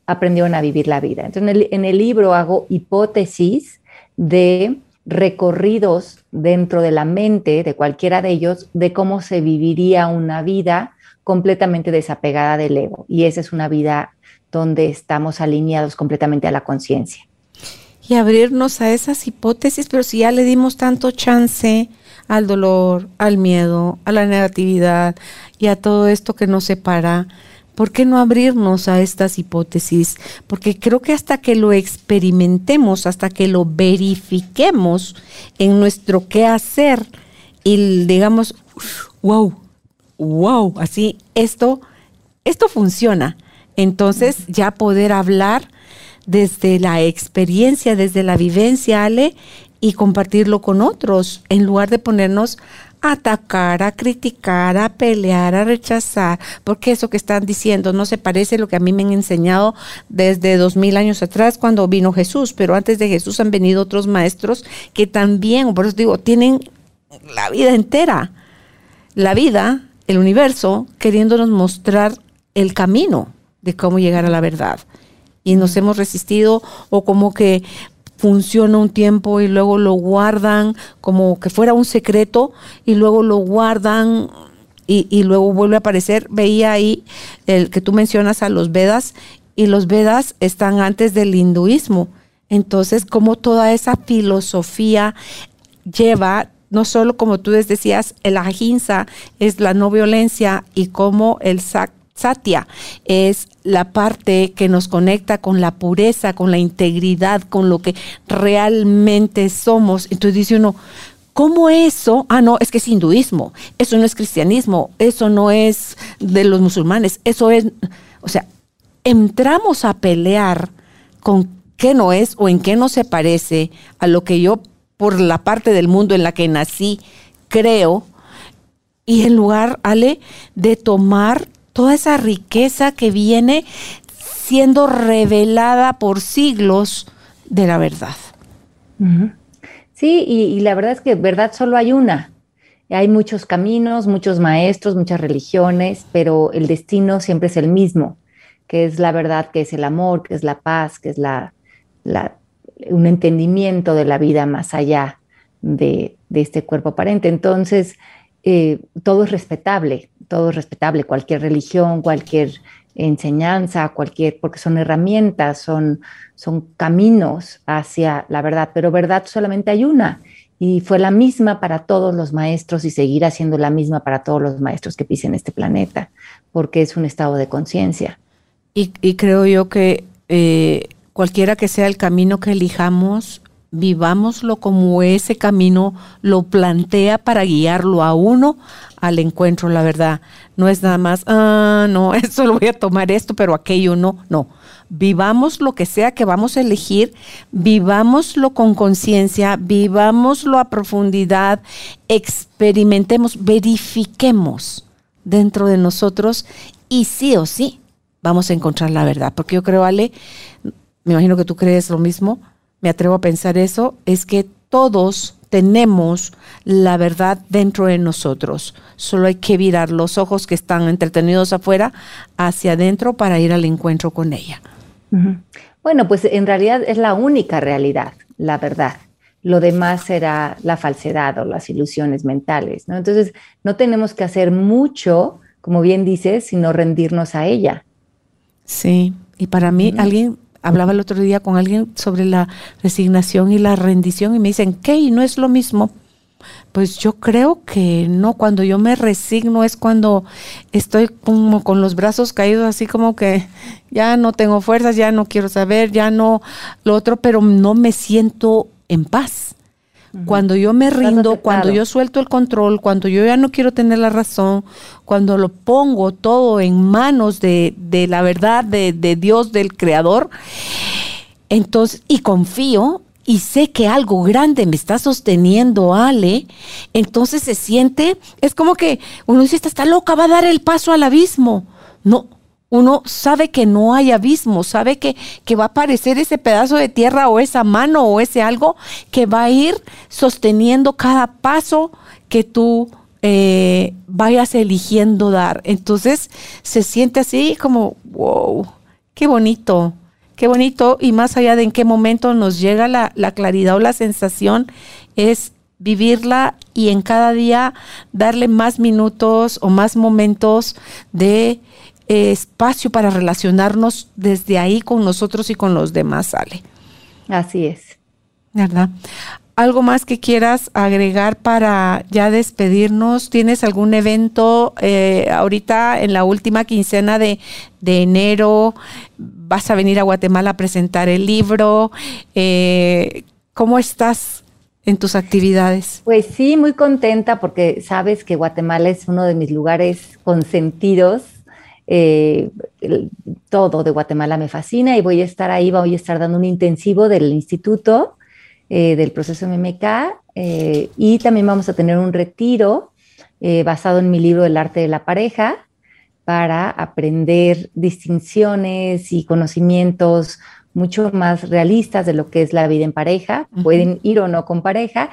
Speaker 2: aprendieron a vivir la vida. Entonces, en el, libro hago hipótesis de recorridos dentro de la mente de cualquiera de ellos de cómo se viviría una vida completamente desapegada del ego. Y esa es una vida donde estamos alineados completamente a la conciencia.
Speaker 1: Y abrirnos a esas hipótesis, pero si ya le dimos tanto chance al dolor, al miedo, a la negatividad y a todo esto que nos separa, ¿Por qué no abrirnos a estas hipótesis? Porque creo que hasta que lo experimentemos, hasta que lo verifiquemos en nuestro qué hacer y digamos, wow, wow, así, esto, esto funciona. Entonces ya poder hablar desde la experiencia, desde la vivencia, Ale, y compartirlo con otros, en lugar de ponernos a atacar, a criticar, a pelear, a rechazar, porque eso que están diciendo no se parece a lo que a mí me han enseñado desde dos mil años atrás cuando vino Jesús, pero antes de Jesús han venido otros maestros que también, por eso digo, tienen la vida entera, la vida, el universo, queriéndonos mostrar el camino de cómo llegar a la verdad. Y nos hemos resistido o como que funciona un tiempo y luego lo guardan como que fuera un secreto y luego lo guardan y, luego vuelve a aparecer. Veía ahí el que tú mencionas a los Vedas y los Vedas están antes del hinduismo. Entonces, como toda esa filosofía lleva, no solo como tú decías, el ahimsa es la no violencia y como el sac Satya es la parte que nos conecta con la pureza, con la integridad, con lo que realmente somos. Entonces dice uno, ¿cómo eso? Ah, no, es que es hinduismo, eso no es cristianismo, eso no es de los musulmanes, eso es, o sea, entramos a pelear con qué no es o en qué no se parece a lo que yo, por la parte del mundo en la que nací, creo. Y en lugar, Ale, de tomar toda esa riqueza que viene siendo revelada por siglos de la verdad.
Speaker 2: Sí, y, la verdad es que verdad solo hay una. Hay muchos caminos, muchos maestros, muchas religiones, pero el destino siempre es el mismo, que es la verdad, que es el amor, que es la paz, que es la, un entendimiento de la vida más allá de, este cuerpo aparente. Entonces, eh, todo es respetable, todo es respetable, cualquier religión, cualquier enseñanza, cualquier, porque son herramientas, son, son caminos hacia la verdad, pero verdad solamente hay una y fue la misma para todos los maestros y seguirá siendo la misma para todos los maestros que pisen este planeta, porque es un estado de conciencia.
Speaker 1: Y, creo yo que eh, cualquiera que sea el camino que elijamos, vivámoslo como ese camino lo plantea para guiarlo a uno al encuentro, la verdad. No es nada más, ah, no, [laughs] eso lo voy a tomar esto, pero aquello no, no. Vivamos lo que sea que vamos a elegir, vivámoslo con conciencia, vivámoslo a profundidad, experimentemos, verifiquemos dentro de nosotros y sí o sí vamos a encontrar la verdad. Porque yo creo, Ale, me imagino que tú crees lo mismo, me atrevo a pensar eso, es que todos tenemos la verdad dentro de nosotros. Solo hay que virar los ojos que están entretenidos afuera hacia adentro para ir al encuentro con ella.
Speaker 2: Bueno, pues en realidad es la única realidad, la verdad. Lo demás será la falsedad o las ilusiones mentales, ¿no? Entonces, no tenemos que hacer mucho, como bien dices, sino rendirnos a ella.
Speaker 1: Sí, y para mí, alguien hablaba el otro día con alguien sobre la resignación y la rendición y me dicen, ¿qué? ¿Y no es lo mismo? Pues yo creo que no, cuando yo me resigno es cuando estoy como con los brazos caídos, así como que ya no tengo fuerzas, ya no quiero saber, ya no lo otro, pero no me siento en paz. Cuando yo me rindo, cuando yo suelto el control, cuando yo ya no quiero tener la razón, cuando lo pongo todo en manos de, la verdad, de, de, Dios, del Creador, entonces, y confío y sé que algo grande me está sosteniendo, Ale, entonces se siente, es como que uno dice, esta está loca, va a dar el paso al abismo. No, uno sabe que no hay abismo, sabe que, que, va a aparecer ese pedazo de tierra o esa mano o ese algo que va a ir sosteniendo cada paso que tú eh, vayas eligiendo dar. Entonces se siente así como, wow, qué bonito, qué bonito. Y más allá de en qué momento nos llega la, la claridad o la sensación, es vivirla y en cada día darle más minutos o más momentos de espacio para relacionarnos desde ahí con nosotros y con los demás, Ale.
Speaker 2: Así es.
Speaker 1: ¿Verdad? ¿Algo más que quieras agregar para ya despedirnos? ¿Tienes algún evento eh, ahorita en la última quincena de, enero? ¿Vas a venir a Guatemala a presentar el libro? Eh, ¿Cómo estás en tus actividades?
Speaker 2: Pues sí, muy contenta porque sabes que Guatemala es uno de mis lugares consentidos eh, todo de Guatemala me fascina y voy a estar ahí, voy a estar dando un intensivo del instituto eh, del proceso MMK eh, y también vamos a tener un retiro eh, basado en mi libro El arte de la pareja para aprender distinciones y conocimientos mucho más realistas de lo que es la vida en pareja. Pueden ir o no con pareja.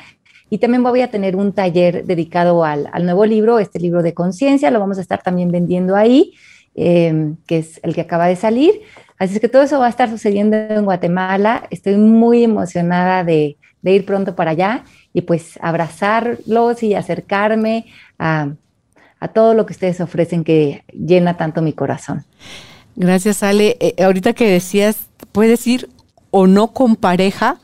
Speaker 2: Y también voy a tener un taller dedicado al, al nuevo libro, este libro de conciencia, lo vamos a estar también vendiendo ahí, que es el que acaba de salir. Así es que todo eso va a estar sucediendo en Guatemala. Estoy muy emocionada de, ir pronto para allá y pues abrazarlos y acercarme a, todo lo que ustedes ofrecen que llena tanto mi corazón.
Speaker 1: Gracias, Ale. Eh, ahorita que decías, puedes ir o no con pareja,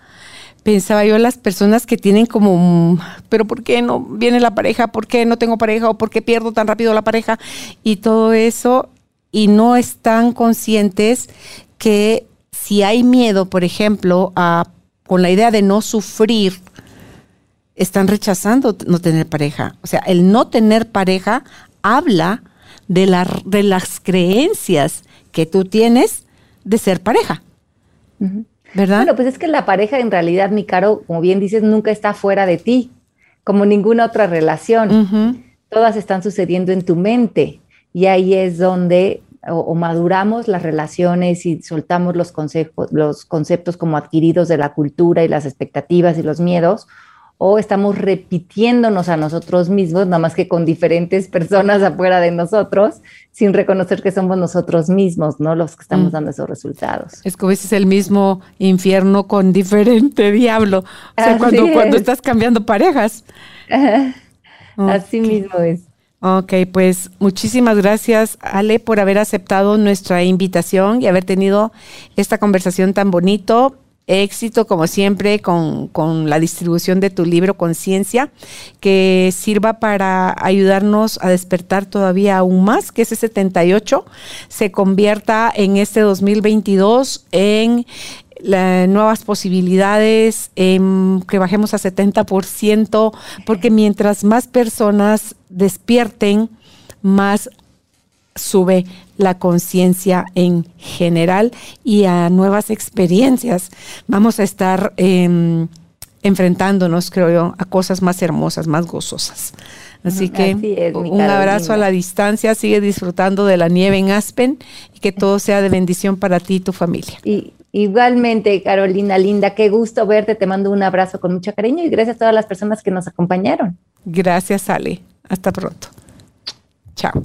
Speaker 1: pensaba yo las personas que tienen como, pero ¿por qué no viene la pareja? ¿Por qué no tengo pareja? ¿O por qué pierdo tan rápido la pareja? Y todo eso y no están conscientes que si hay miedo, por ejemplo, a, con la idea de no sufrir, están rechazando no tener pareja. O sea, el no tener pareja habla de, la, de las creencias que tú tienes de ser pareja. ¿Verdad?
Speaker 2: Bueno, pues es que la pareja en realidad, mi caro, como bien dices, nunca está fuera de ti, como ninguna otra relación. Todas están sucediendo en tu mente y ahí es donde o, maduramos las relaciones y soltamos los, conceptos, los conceptos como adquiridos de la cultura y las expectativas y los miedos, o estamos repitiéndonos a nosotros mismos, nada más que con diferentes personas [laughs] afuera de nosotros, sin reconocer que somos nosotros mismos, ¿no? Los que estamos mm. dando esos resultados.
Speaker 1: Es como es el mismo infierno con diferente [laughs] diablo. O sea, cuando, cuando estás cambiando parejas. [laughs]
Speaker 2: Así mismo es.
Speaker 1: Ok, pues muchísimas gracias Ale por haber aceptado nuestra invitación y haber tenido esta conversación tan bonito. Éxito como siempre con, la distribución de tu libro Conciencia, que sirva para ayudarnos a despertar todavía aún más, que ese 78 se convierta en este 2022 en nuevas posibilidades, que bajemos a 70%, porque mientras más personas despierten, más sube la conciencia en general y a nuevas experiencias. Vamos a estar em, enfrentándonos, creo yo, a cosas más hermosas, más gozosas. Así que un abrazo a la distancia, sigue disfrutando de la nieve en Aspen y que todo sea de bendición para ti y tu familia.
Speaker 2: Y igualmente, Carolina Linda, qué gusto verte, te mando un abrazo con mucho cariño y gracias a todas las personas que nos acompañaron.
Speaker 1: Gracias, Ale. Hasta pronto. Chao.